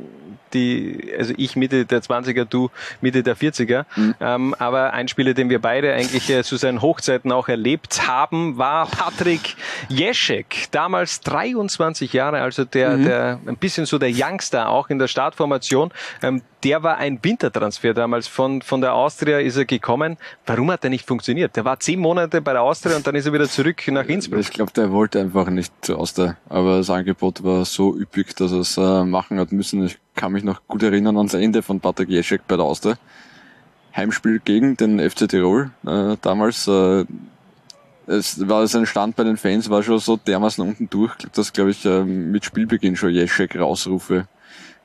die, also ich Mitte der 20er, du Mitte der 40er. Mhm. Ähm, aber ein Spieler, den wir beide eigentlich äh, zu seinen Hochzeiten auch erlebt haben, war Patrick Jeschek. Damals 23 Jahre, also der, Mhm. der ein bisschen so der Youngster auch in der Startformation. Ähm, der war ein Wintertransfer damals von, von der Austria ist er gekommen. Warum hat er nicht funktioniert? Der war zehn Monate bei der Austria und dann ist er wieder zurück nach Innsbruck. Ich glaube, der wollte einfach nicht aus der, aber das Angebot war so üppig, dass er es äh, machen hat müssen. Ich kann mich noch gut erinnern ans Ende von Patrick Jeschek bei der Austria. Heimspiel gegen den FC Tirol äh, damals. Äh, es war sein Stand bei den Fans war schon so dermaßen unten durch, dass glaube ich äh, mit Spielbeginn schon Jeschek Rausrufe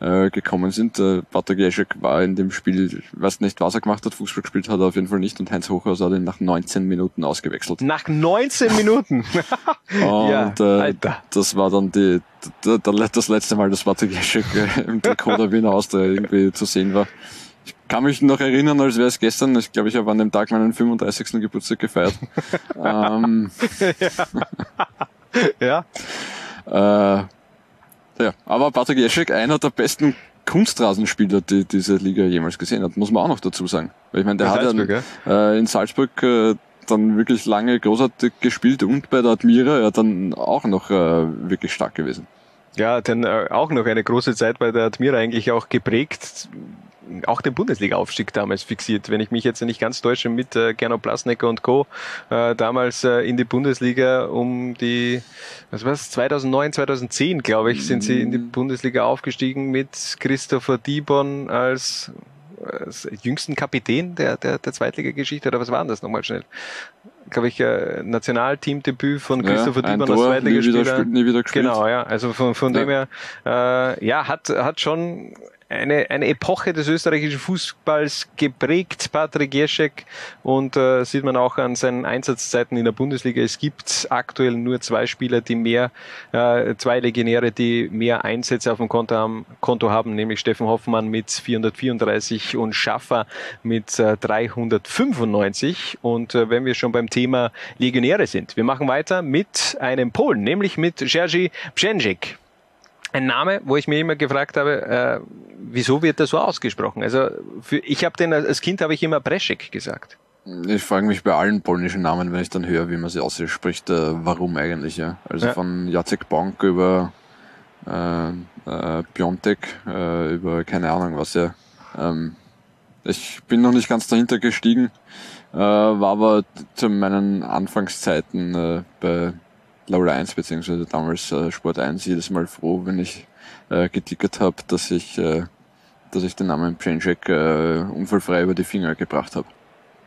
äh, gekommen sind. Äh, Patrick Jeschek war in dem Spiel, weiß nicht, was er gemacht hat, Fußball gespielt hat er auf jeden Fall nicht und Heinz Hochhaus hat ihn nach 19 Minuten ausgewechselt. Nach 19 Minuten. Und äh, das war dann die, das letzte Mal, dass Patrick Jeschek äh, im Trikot der Wiener Austria irgendwie zu sehen war. Ich kann mich noch erinnern, als wäre es gestern. Ich glaube, ich habe an dem Tag meinen 35. Geburtstag gefeiert. ähm, ja. Äh, ja, aber Patrick Jeschek, einer der besten Kunstrasenspieler, die diese Liga jemals gesehen hat, muss man auch noch dazu sagen. Weil ich meine, der Bei hat ja Salzburg, äh, in Salzburg äh, dann wirklich lange großartig gespielt und bei der Admira ja dann auch noch äh, wirklich stark gewesen. Ja, dann äh, auch noch eine große Zeit bei der Admira eigentlich auch geprägt. Auch den Bundesliga-Aufstieg damals fixiert, wenn ich mich jetzt nicht ganz täusche, mit äh, Gernot Plasnecker und Co. Äh, damals äh, in die Bundesliga um die, was war's, 2009, 2010, glaube ich, sind sie in die Bundesliga aufgestiegen mit Christopher Dibon als, als jüngsten Kapitän der, der, der Zweitliga-Geschichte, oder was war denn das nochmal schnell? glaube ich, äh, Nationalteamdebüt von Ja, Christopher ein Dibon als Tor, nie wieder Zweitligaspieler. gespielt- nie wieder gespielt. Genau, ja. Also von, von Ja. dem her, äh, ja, hat, hat schon eine, eine Epoche des österreichischen Fußballs geprägt, Patrick Jeschek. Und äh, sieht man auch an seinen Einsatzzeiten in der Bundesliga. Es gibt aktuell nur zwei Spieler, die mehr, äh, zwei Legionäre, die mehr Einsätze auf dem Konto haben, Konto haben nämlich Steffen Hoffmann mit 434 und Schaffer mit äh, 395. Und äh, wenn wir schon beim Thema Legionäre sind, wir machen weiter mit einem Polen, nämlich mit Jerzy Brzęczyk. Ein Name, wo ich mir immer gefragt habe, äh, wieso wird das so ausgesprochen? Also für, ich habe den als Kind habe ich immer Breszek gesagt. Ich frage mich bei allen polnischen Namen, wenn ich dann höre, wie man sie ausspricht, äh, warum eigentlich, ja. Also Ja. von Jacek Bank über äh, äh, Piontek, äh, über keine Ahnung was, ja. Ähm, ich bin noch nicht ganz dahinter gestiegen, äh, war aber zu meinen Anfangszeiten äh, bei Laura 1 beziehungsweise damals äh, Sport 1 jedes Mal froh, wenn ich äh, getickert habe, dass ich äh, dass ich den Namen Pjęczek äh, unfallfrei über die Finger gebracht habe.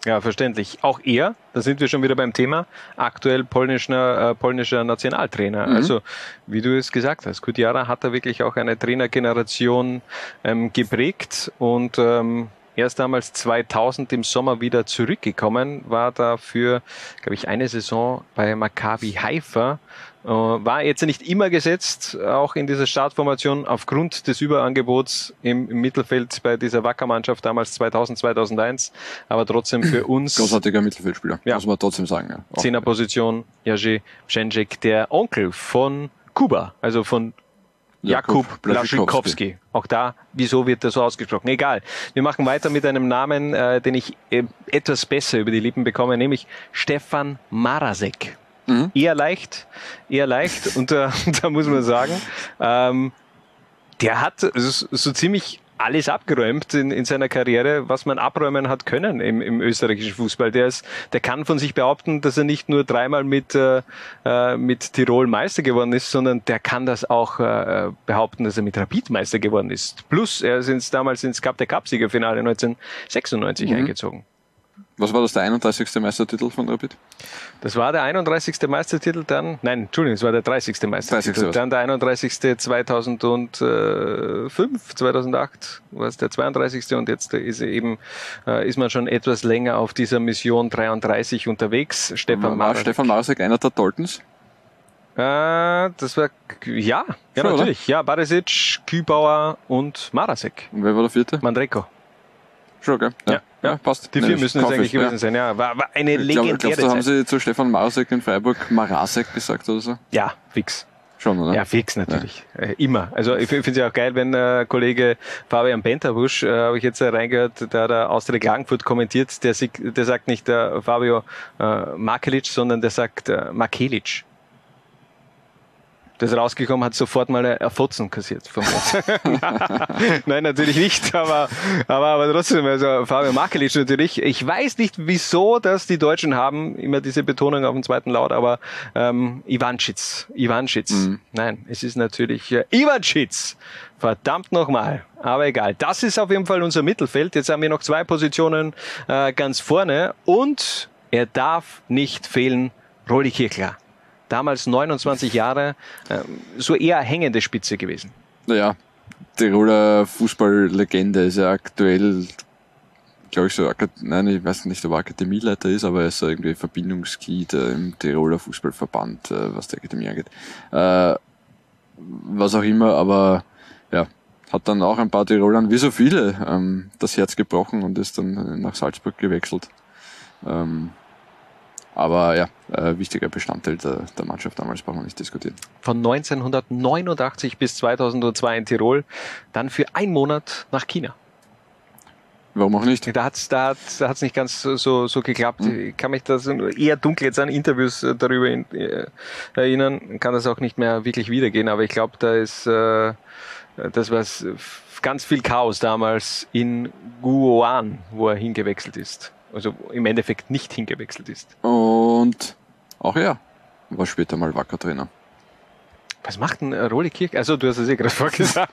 Ja, verständlich. Auch er, da sind wir schon wieder beim Thema, aktuell polnischer, äh, polnischer Nationaltrainer. Mhm. Also, wie du es gesagt hast, Kutjara hat da wirklich auch eine Trainergeneration ähm, geprägt und ähm, er ist damals 2000 im Sommer wieder zurückgekommen, war dafür, glaube ich, eine Saison bei Maccabi Haifa, äh, war jetzt nicht immer gesetzt, auch in dieser Startformation aufgrund des Überangebots im, im Mittelfeld bei dieser Wacker-Mannschaft damals 2000, 2001, aber trotzdem für uns Großartiger Mittelfeldspieler, Ja. muss man trotzdem sagen. Ja. Zehnerposition, Jerzy Brzęczyk, der Onkel von Kuba, also von Jakub. Blaszczykowski. Auch da, wieso wird das so ausgesprochen? Egal. Wir machen weiter mit einem Namen, äh, den ich äh, etwas besser über die Lippen bekomme, nämlich Stefan Marasek. Eher leicht, eher leicht. Und äh, da muss man sagen, ähm, der hat so, so ziemlich alles abgeräumt in, in seiner Karriere, was man abräumen hat können im, im österreichischen Fußball. Der, ist, der kann von sich behaupten, dass er nicht nur dreimal mit, äh, äh, mit Tirol Meister geworden ist, sondern der kann das auch äh, behaupten, dass er mit Rapid Meister geworden ist. Plus, er ist ins, damals ins Cup der Cup-Siegerfinale 1996 Mhm. eingezogen. Was war das, der 31. Meistertitel von Rapid? Das war der 31. Meistertitel dann, nein, Entschuldigung, es war der 30. Meistertitel. 30. was? Dann der 31. 2005, 2008 war es der 32. und jetzt ist eben, äh, ist man schon etwas länger auf dieser Mission 33 unterwegs. Stefan War Marek. Stefan Marasek einer der Daltons? Äh, das war, ja, ja oder? natürlich. Ja, Barisic, Kübauer und Marasek. Und wer war der vierte? Mandreko. Schon, gell? Ja, ja, passt. Die vier müssen es eigentlich ich, gewesen sein. Ja, war, war eine Ich legendäre glaub, da haben sie zu Stefan Marasek in Freiburg Marasek gesagt oder so? Ja, fix. Schon, oder? Ja, fix natürlich. Äh, immer. Also ich finde es ja auch geil, wenn äh, Kollege Fabian Benterbusch, äh, habe ich jetzt äh, reingehört, der da Austria Klagenfurt kommentiert, der, der sagt nicht äh, Fabio äh, Makelic, sondern der sagt äh, Makelic. Das rausgekommen, hat sofort mal ein Fotzen kassiert. Vom Nein, natürlich nicht, aber, aber, aber trotzdem, also Fabio Makelic natürlich. Ich weiß nicht, wieso das die Deutschen haben, immer diese Betonung auf dem zweiten Laut, aber ähm, Ivanschitz, Ivanschitz. Nein, es ist natürlich äh, Ivanschitz. Verdammt nochmal. Aber egal. Das ist auf jeden Fall unser Mittelfeld. Jetzt haben wir noch zwei Positionen äh, ganz vorne und er darf nicht fehlen, Roli Kirchler. Damals 29 Jahre, ähm, so eher hängende Spitze gewesen. Naja, Tiroler Fußballlegende ist ja aktuell, glaube ich, so, nein, ich weiß nicht, ob er Akademieleiter ist, aber er ist irgendwie Verbindungsglied im Tiroler Fußballverband, äh, was die Akademie angeht. Äh, was auch immer, aber ja, hat dann auch ein paar Tirolern, wie so viele, ähm, das Herz gebrochen und ist dann nach Salzburg gewechselt. Ähm, aber ja, äh, wichtiger Bestandteil der, der Mannschaft damals brauchen wir nicht diskutieren. Von 1989 bis 2002 in Tirol, dann für einen Monat nach China. Warum auch nicht? Da hat's, da hat's, da hat's nicht ganz so, so, geklappt. Ich kann mich da eher dunkel jetzt an Interviews äh, darüber in, äh, erinnern, kann das auch nicht mehr wirklich wiedergehen, aber ich glaube, da ist, äh, das war s- ganz viel Chaos damals in Guoan, wo er hingewechselt ist. Also im Endeffekt nicht hingewechselt ist. Und auch er war später mal Wacker-Trainer. Was macht denn äh, Roli Kirch? Also du hast es eh gerade vorgesagt.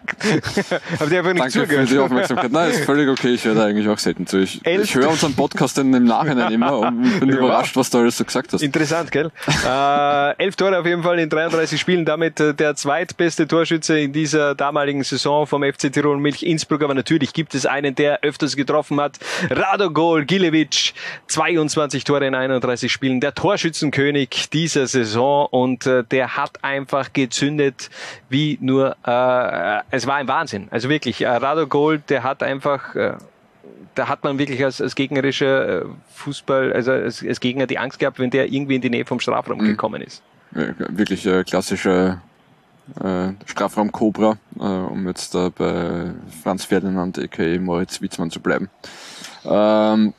Habt ihr einfach nicht Danke für die Aufmerksamkeit. Nein, ist völlig okay. Ich höre da eigentlich auch selten zu. Ich, ich höre unseren Podcast dann im Nachhinein immer und bin Ja. überrascht, was du alles so gesagt hast. Interessant, gell? äh, elf Tore auf jeden Fall in 33 Spielen, damit äh, der zweitbeste Torschütze in dieser damaligen Saison vom FC Tirol Milch Innsbruck. Aber natürlich gibt es einen, der öfters getroffen hat. Radogol Gilevic, 22 Tore in 31 Spielen, der Torschützenkönig dieser Saison und äh, der hat einfach gezündet wie nur, äh, es war ein Wahnsinn. Also wirklich, äh, Radogol, der hat einfach, äh, da hat man wirklich als, als gegnerischer äh, Fußball, also als, als Gegner die Angst gehabt, wenn der irgendwie in die Nähe vom Strafraum gekommen ist. Wirklich äh, klassischer äh, Strafraum Cobra, äh, um jetzt da bei Franz Ferdinand aka Moritz Witzmann zu bleiben. Ähm,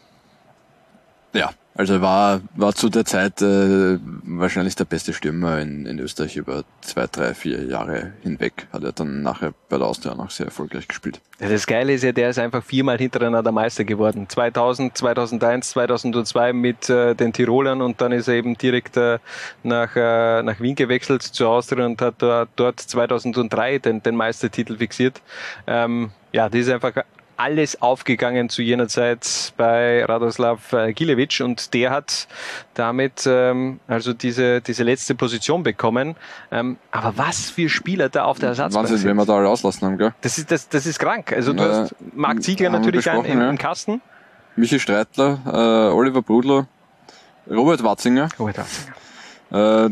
ja, also war, war zu der Zeit äh, wahrscheinlich der beste Stürmer in, in Österreich über zwei, drei, vier Jahre hinweg. Hat er dann nachher bei der Austria noch sehr erfolgreich gespielt. Ja, Das Geile ist ja, der ist einfach viermal hintereinander Meister geworden. 2000, 2001, 2002 mit äh, den Tirolern und dann ist er eben direkt äh, nach, äh, nach Wien gewechselt zu Austria und hat da, dort 2003 den, den Meistertitel fixiert. Ähm, ja, das ist einfach alles aufgegangen zu jener Zeit bei Radoslav äh, Gilevic und der hat damit ähm, also diese, diese letzte Position bekommen. Ähm, aber was für Spieler da auf der Ersatzbank Wahnsinn, sind. wenn wir da alle auslassen haben, gell? Das ist, das, das ist krank. Also du Äh, hast Marc Ziegler natürlich einen im, ja. im Kasten. Michi Streitler, äh, Oliver Brudler, Robert Watzinger. Robert Watzinger. Äh,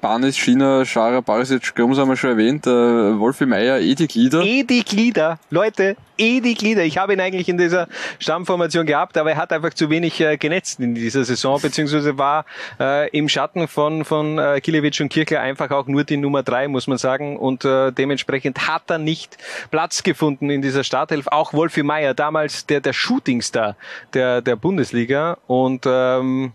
Banis, China, Schara, Barisic, Grums haben wir schon erwähnt. Äh, Wolfi Meier, Edi Glieder. Edi Glieder, Leute, Edi Glieder. Ich habe ihn eigentlich in dieser Stammformation gehabt, aber er hat einfach zu wenig äh, genetzt in dieser Saison, beziehungsweise war äh, im Schatten von, von äh, Kilewitsch und Kirchler einfach auch nur die Nummer drei, muss man sagen. Und äh, dementsprechend hat er nicht Platz gefunden in dieser Startelf. Auch Wolfi Meier, damals der, der Shootingstar der, der Bundesliga. Und ähm,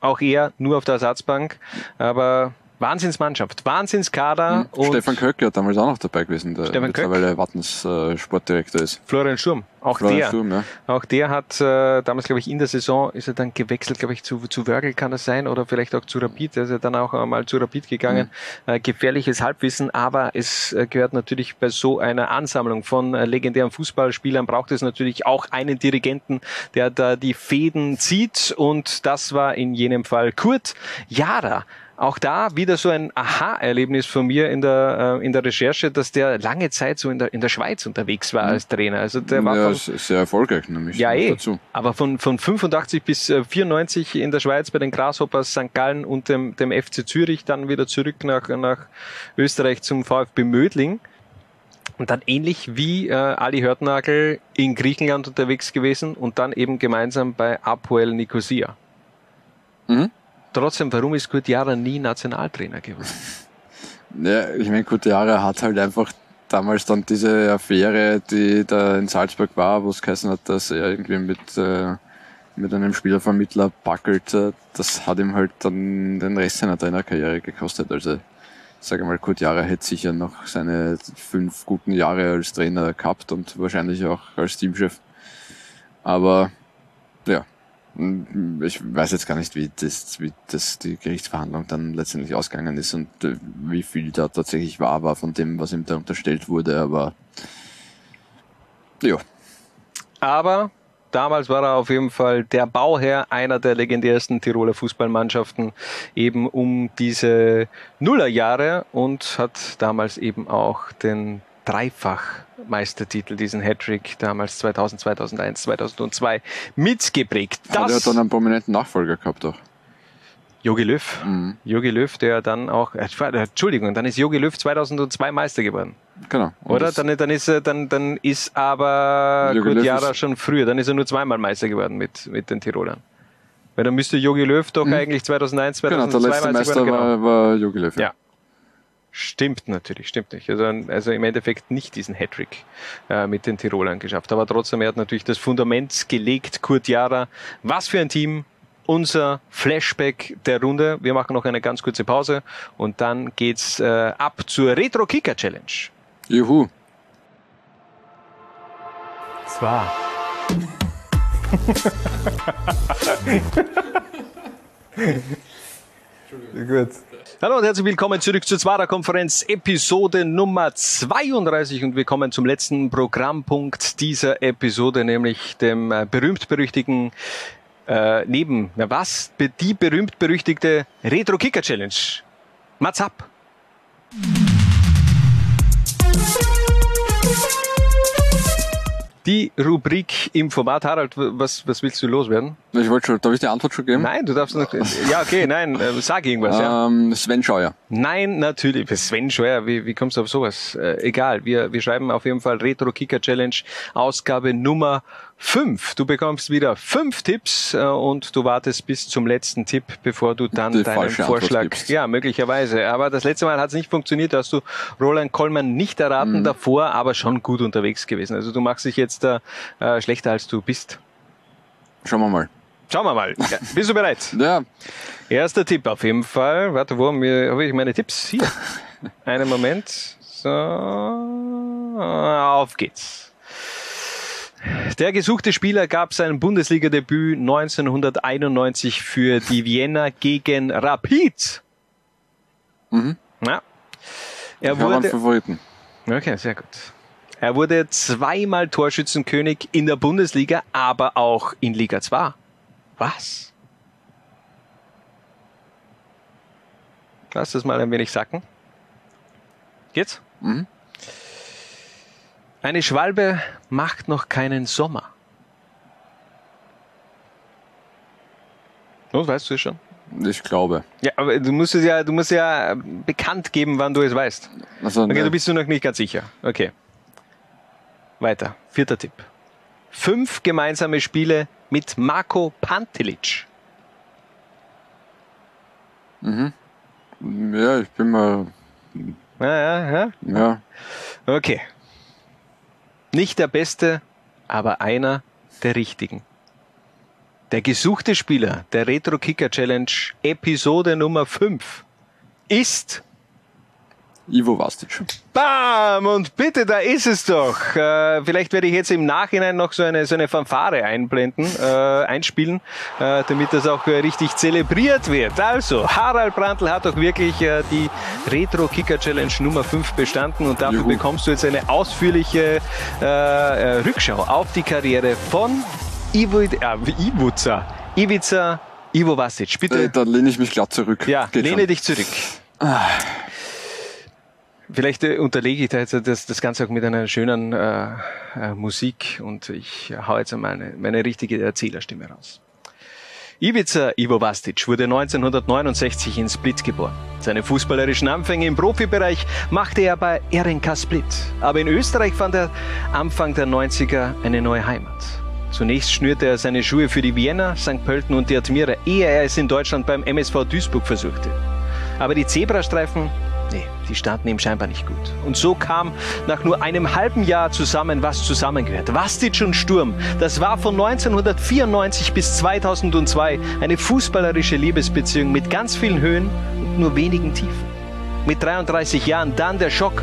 auch er nur auf der Ersatzbank. Aber Wahnsinnsmannschaft, Wahnsinnskader. Und Stefan Köckler hat damals auch noch dabei gewesen, der Stefan mittlerweile Wattens äh, Sportdirektor ist. Florian Sturm, auch Florian der. Sturm, ja. Auch der hat äh, damals, glaube ich, in der Saison ist er dann gewechselt, glaube ich, zu, zu Wörgl kann das sein oder vielleicht auch zu Rapid. Er ist ja dann auch einmal zu Rapid gegangen. Mhm. Äh, gefährliches Halbwissen, aber es äh, gehört natürlich bei so einer Ansammlung von äh, legendären Fußballspielern braucht es natürlich auch einen Dirigenten, der da die Fäden zieht und das war in jenem Fall Kurt Jara auch da wieder so ein Aha-Erlebnis von mir in der, äh, in der Recherche, dass der lange Zeit so in der, in der Schweiz unterwegs war als Trainer. Also der war ja, von, sehr erfolgreich nämlich. ja, eh, dazu. aber von, von 85 bis äh, 94 in der Schweiz bei den Grasshoppers St. Gallen und dem, dem FC Zürich, dann wieder zurück nach, nach Österreich zum VfB Mödling. Und dann ähnlich wie äh, Ali Hörtnagel in Griechenland unterwegs gewesen und dann eben gemeinsam bei Apoel Nicosia. Mhm. Trotzdem, warum ist Kurt Jara nie Nationaltrainer geworden? Ja, ich meine, Kurt Jara hat halt einfach damals dann diese Affäre, die da in Salzburg war, wo es geheißen hat, dass er irgendwie mit, äh, mit einem Spielervermittler backelt, äh, das hat ihm halt dann den Rest seiner Trainerkarriere gekostet. Also, sage mal, Kurt Jara hätte sicher noch seine fünf guten Jahre als Trainer gehabt und wahrscheinlich auch als Teamchef. Aber, ja, ich weiß jetzt gar nicht, wie das, wie das die Gerichtsverhandlung dann letztendlich ausgegangen ist und äh, wie viel da tatsächlich wahr war von dem, was ihm da unterstellt wurde, aber ja. Aber damals war er auf jeden Fall der Bauherr einer der legendärsten Tiroler Fußballmannschaften eben um diese Nullerjahre und hat damals eben auch den Dreifach-Meistertitel, diesen Hattrick damals 2000, 2001, 2002 mitgeprägt. Das hat er dann einen prominenten Nachfolger gehabt auch. Jogi Löw. Mhm. Jogi Löw, der dann auch, äh, Entschuldigung, dann ist Jogi Löw 2002 Meister geworden. Genau. Oder? Dann, dann, ist, er- dann, dann ist aber Kurt Jara schon früher, dann ist er nur zweimal Meister geworden mit, mit den Tirolern. Weil dann müsste Jogi Löw doch eigentlich 2001, Genau, 2002 der letzte Meister Meister war, war Jogi Löw. Ja. Stimmt natürlich, stimmt nicht. Also, also im Endeffekt nicht diesen Hattrick äh, mit den Tirolern geschafft. Aber trotzdem, er hat natürlich das Fundament gelegt, Kurt Jara. Was für ein Team! Unser Flashback der Runde. Wir machen noch eine ganz kurze Pause und dann geht's äh, ab zur Retro Kicker Challenge. Juhu. Zwar. Gut. Hallo und herzlich willkommen zurück zur Zwarer-Konferenz, Episode Nummer 32 und wir kommen zum letzten Programmpunkt dieser Episode, nämlich dem äh, berühmt-berüchtigten äh, neben, na was, die berühmt-berüchtigte Retro-Kicker-Challenge. Mats ab! Die Rubrik im Format. Harald, was, was willst du loswerden? Ich wollte schon, darf ich die Antwort schon geben? Nein, du darfst noch. Ja, okay, nein, äh, sag irgendwas. ja. Ähm, Sven Scheuer. Nein, natürlich. Sven Scheuer, wie, wie kommst du auf sowas? Äh, egal, wir, wir schreiben auf jeden Fall Retro Kicker Challenge Ausgabe Nummer 5. Du bekommst wieder fünf Tipps äh, und du wartest bis zum letzten Tipp, bevor du dann Die deinen Vorschlag. Ja, möglicherweise. Aber das letzte Mal hat es nicht funktioniert, da hast du Roland Kollmann nicht erraten Mhm. davor, aber schon gut unterwegs gewesen. Also du machst dich jetzt äh, äh, schlechter als du bist. Schauen wir mal. Schauen wir mal. Ja, bist du bereit? Ja. Erster Tipp auf jeden Fall. Warte, wo habe ich meine Tipps? Hier. Einen Moment. So. Auf geht's. Der gesuchte Spieler gab sein Bundesliga-Debüt 1991 für die Vienna gegen Rapid. Mhm. Ja. Er Ich wurde, Favoriten. Okay, sehr gut. Er wurde zweimal Torschützenkönig in der Bundesliga, aber auch in Liga 2. Was? Lass das mal ein wenig sacken. Geht's? Mhm. Eine Schwalbe macht noch keinen Sommer. Und weißt du es schon? Ich glaube. Ja, aber du musst es ja, du musst ja bekannt geben, wann du es weißt. Also, okay, ne. du bist du noch nicht ganz sicher. Okay. Weiter. Vierter Tipp. Fünf gemeinsame Spiele mit Marco Pantelic. Mhm. Ja, ich bin mal. Ja, ja, ja. Ja. Okay. Nicht der Beste, aber einer der Richtigen. Der gesuchte Spieler der Retro Kicker Challenge Episode Nummer 5 ist Ivo Vastic. Bam! Und bitte, da ist es doch. Äh, vielleicht werde ich jetzt im Nachhinein noch so eine, so eine Fanfare einblenden, äh, einspielen, äh, damit das auch äh, richtig zelebriert wird. Also, Harald Brandl hat doch wirklich äh, die Retro Kicker Challenge Nummer 5 bestanden und dafür Juhu. bekommst du jetzt eine ausführliche äh, Rückschau auf die Karriere von Ivo, äh, Ivica, Ivica Ivo Vasic. Bitte. Äh, Da lehne ich mich glatt zurück. Ja, Geht lehne schon. dich zurück. Vielleicht äh, unterlege ich da jetzt das, das Ganze auch mit einer schönen äh, äh, Musik und ich hau jetzt meine, meine richtige Erzählerstimme raus. Ivica Ivo Vastic wurde 1969 in Split geboren. Seine fußballerischen Anfänge im Profibereich machte er bei RNK Split. Aber in Österreich fand er Anfang der 90er eine neue Heimat. Zunächst schnürte er seine Schuhe für die Vienna, St. Pölten und die Admira, ehe er es in Deutschland beim MSV Duisburg versuchte. Aber die Zebrastreifen, nee, die standen ihm scheinbar nicht gut. Und so kam nach nur einem halben Jahr zusammen, was zusammengehört. Vastic und Sturm, das war von 1994 bis 2002 eine fußballerische Liebesbeziehung mit ganz vielen Höhen und nur wenigen Tiefen. Mit 33 Jahren dann der Schock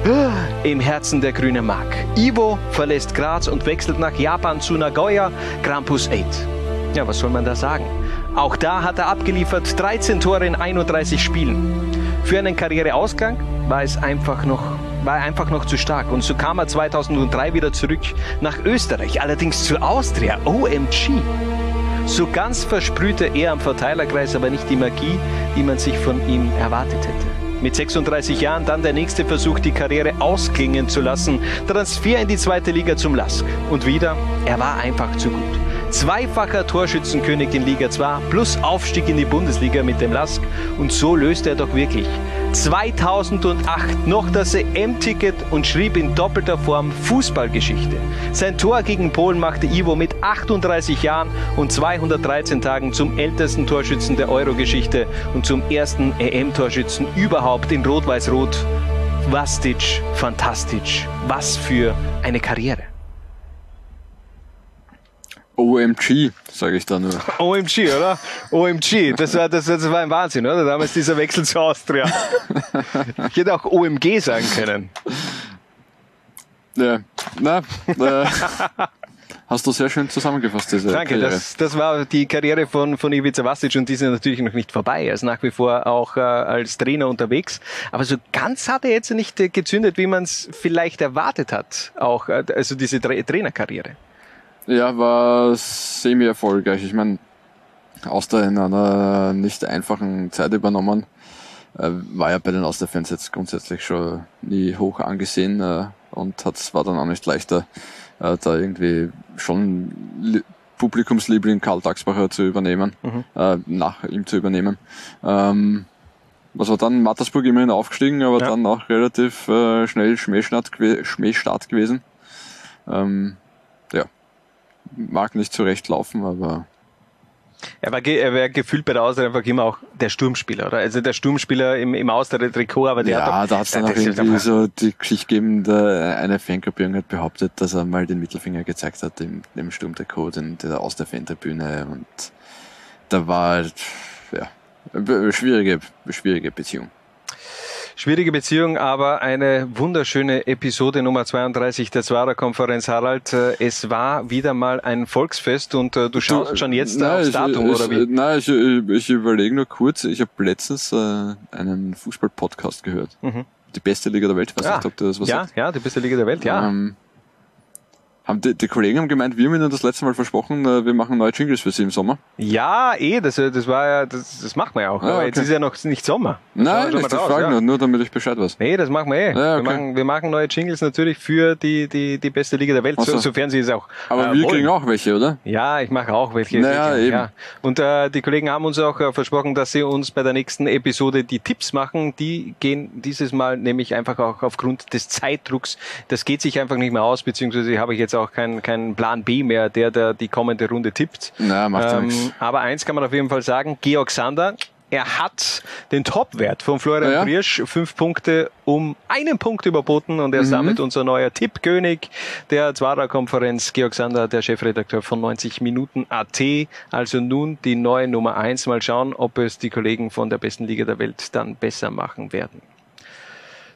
im Herzen der grünen Mark. Ivo verlässt Graz und wechselt nach Japan zu Nagoya Grampus 8. Ja, was soll man da sagen? Auch da hat er abgeliefert 13 Tore in 31 Spielen. Für einen Karriereausgang war es einfach noch war einfach noch zu stark und so kam er 2003 wieder zurück nach Österreich, allerdings zur Austria, OMG. So ganz versprühte er am Verteilerkreis aber nicht die Magie, die man sich von ihm erwartet hätte. Mit 36 Jahren dann der nächste Versuch, die Karriere ausklingen zu lassen. Transfer in die zweite Liga zum Lask. Und wieder, er war einfach zu gut. Zweifacher Torschützenkönig in Liga 2 plus Aufstieg in die Bundesliga mit dem Lask. Und so löste er doch wirklich 2008 noch das EM-Ticket und schrieb in doppelter Form Fußballgeschichte. Sein Tor gegen Polen machte Ivo mit 38 Jahren und 213 Tagen zum ältesten Torschützen der Euro-Geschichte und zum ersten EM-Torschützen überhaupt in Rot-Weiß-Rot. Vastic, fantastisch. Was für eine Karriere. OMG, sage ich da nur. OMG, oder? OMG, das war, das, das war ein Wahnsinn, oder? Damals dieser Wechsel zu Austria. Ich hätte auch OMG sagen können. Ja, na, äh, hast du sehr schön zusammengefasst, diese Danke, Karriere. das, das war die Karriere von, von Ivica Vastic und die ist natürlich noch nicht vorbei. Er ist nach wie vor auch äh, als Trainer unterwegs. Aber so ganz hat er jetzt nicht gezündet, wie man es vielleicht erwartet hat. Auch, äh, also diese Tra Trainerkarriere. Ja, war semi-erfolgreich. Ich meine, Austria in einer nicht einfachen Zeit übernommen. Äh, war ja bei den Austria-Fans jetzt grundsätzlich schon nie hoch angesehen äh, und hat, war dann auch nicht leichter, äh, da irgendwie schon Li Publikumsliebling Karl Daxbacher zu übernehmen, Mhm. äh, nach ihm zu übernehmen. Ähm, was war dann? Mattersburg immerhin aufgestiegen, aber Ja. dann auch relativ äh, schnell Schmähstart, Schmähstart gewesen. Ähm, mag nicht so recht laufen, aber Er war, er war gefühlt bei der Austria einfach immer auch der Sturmspieler, oder? Also der Sturmspieler im, im Austria-Trikot, aber der ja, hat doch, da hat es dann auch irgendwie so die Geschichte gegeben, da eine Fangruppierung hat behauptet, dass er mal den Mittelfinger gezeigt hat im, im Sturmtrikot in der aus der Fantribüne und da war halt, ja, be- schwierige, schwierige Beziehung. Schwierige Beziehung, aber eine wunderschöne Episode Nummer 32 der Zwarer-Konferenz, Harald. Äh, Es war wieder mal ein Volksfest und äh, du schaust schon jetzt Nein, aufs ich, Datum, ich, oder wie? Nein, ich, ich, ich überlege nur kurz, ich habe letztens äh, einen Fußball-Podcast gehört. Mhm. Die beste Liga der Welt, weiß Ja. nicht, ob du das was ja, sagt. ja, die beste Liga der Welt, ja. Ähm, Haben die, die Kollegen haben gemeint, wir haben ihnen das letzte Mal versprochen, äh, wir machen neue Jingles für sie im Sommer. Ja, eh, das, das war ja, das, das machen wir ja auch. Ah, Aber okay. jetzt ist ja noch nicht Sommer. Das Nein, wir nicht, das frage ja. nur, nur damit ich Bescheid weiß. Nee, das machen wir eh. Ja, wir, okay. machen, wir machen neue Jingles natürlich für die, die, die beste Liga der Welt, so. so, sofern sie es auch. Aber äh, wir wollen. kriegen auch welche, oder? Ja, ich mache auch welche. Naja, eben. Ja. Und äh, die Kollegen haben uns auch äh, versprochen, dass sie uns bei der nächsten Episode die Tipps machen. Die gehen dieses Mal nämlich einfach auch aufgrund des Zeitdrucks. Das geht sich einfach nicht mehr aus, beziehungsweise habe ich jetzt auch keinen keinen Plan B mehr, der, der die kommende Runde tippt. Na, macht ja Ähm, aber eins kann man auf jeden Fall sagen, Georg Sander, er hat den Topwert von Florian Ja. Briersch, fünf Punkte um einen Punkt überboten und er ist Mhm. damit unser neuer Tippkönig der Zwarer-Konferenz. Georg Sander, der Chefredakteur von 90 Minuten AT, also nun die neue Nummer eins. Mal schauen, ob es die Kollegen von der besten Liga der Welt dann besser machen werden.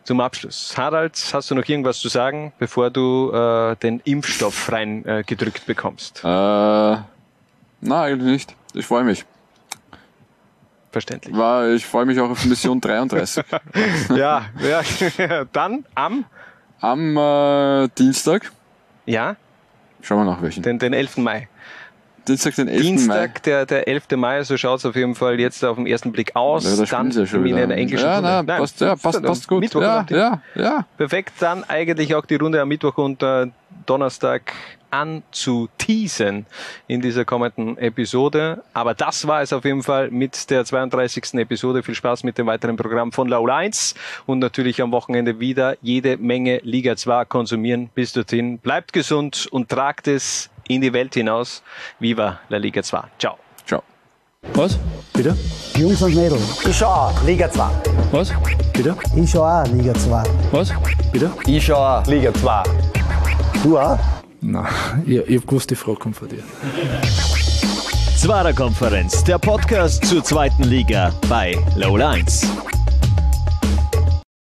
Zum Abschluss. Harald, hast du noch irgendwas zu sagen, bevor du äh, den Impfstoff rein äh, bekommst? Äh, na, eigentlich nicht. Ich freue mich. Verständlich. War, ich freue mich auch auf Mission 33. ja, ja, dann am? Am äh, Dienstag. Ja? Schauen wir nach welchen. Den, den 11. Mai. Dienstag, den 11. Mai. Dienstag, der, der 11. Mai, so schaut es auf jeden Fall jetzt auf den ersten Blick aus. Ja, dann ja schon in wieder. einer englischen Ja, Runde. na, passt- ja, passt- passt gut. Mittwoch Ja, ja, ja. Perfekt, dann eigentlich auch die Runde am Mittwoch und äh, Donnerstag anzuteasen in dieser kommenden Episode. Aber das war es auf jeden Fall mit der 32. Episode. Viel Spaß mit dem weiteren Programm von Laula 1 und natürlich am Wochenende wieder jede Menge Liga 2 konsumieren. Bis dorthin, bleibt gesund und tragt es in die Welt hinaus. Viva la Liga 2. Ciao. Ciao. Was? Bitte? Jungs und Mädels. Ich schau auch Liga 2. Was? Bitte? Ich schau auch Liga 2. Was? Bitte? Ich schau auch Liga 2. Du auch? Nein, ich, ich hab gewusst, die Frage kommt von dir. Zwarer Konferenz, der Podcast zur zweiten Liga bei Low Lines.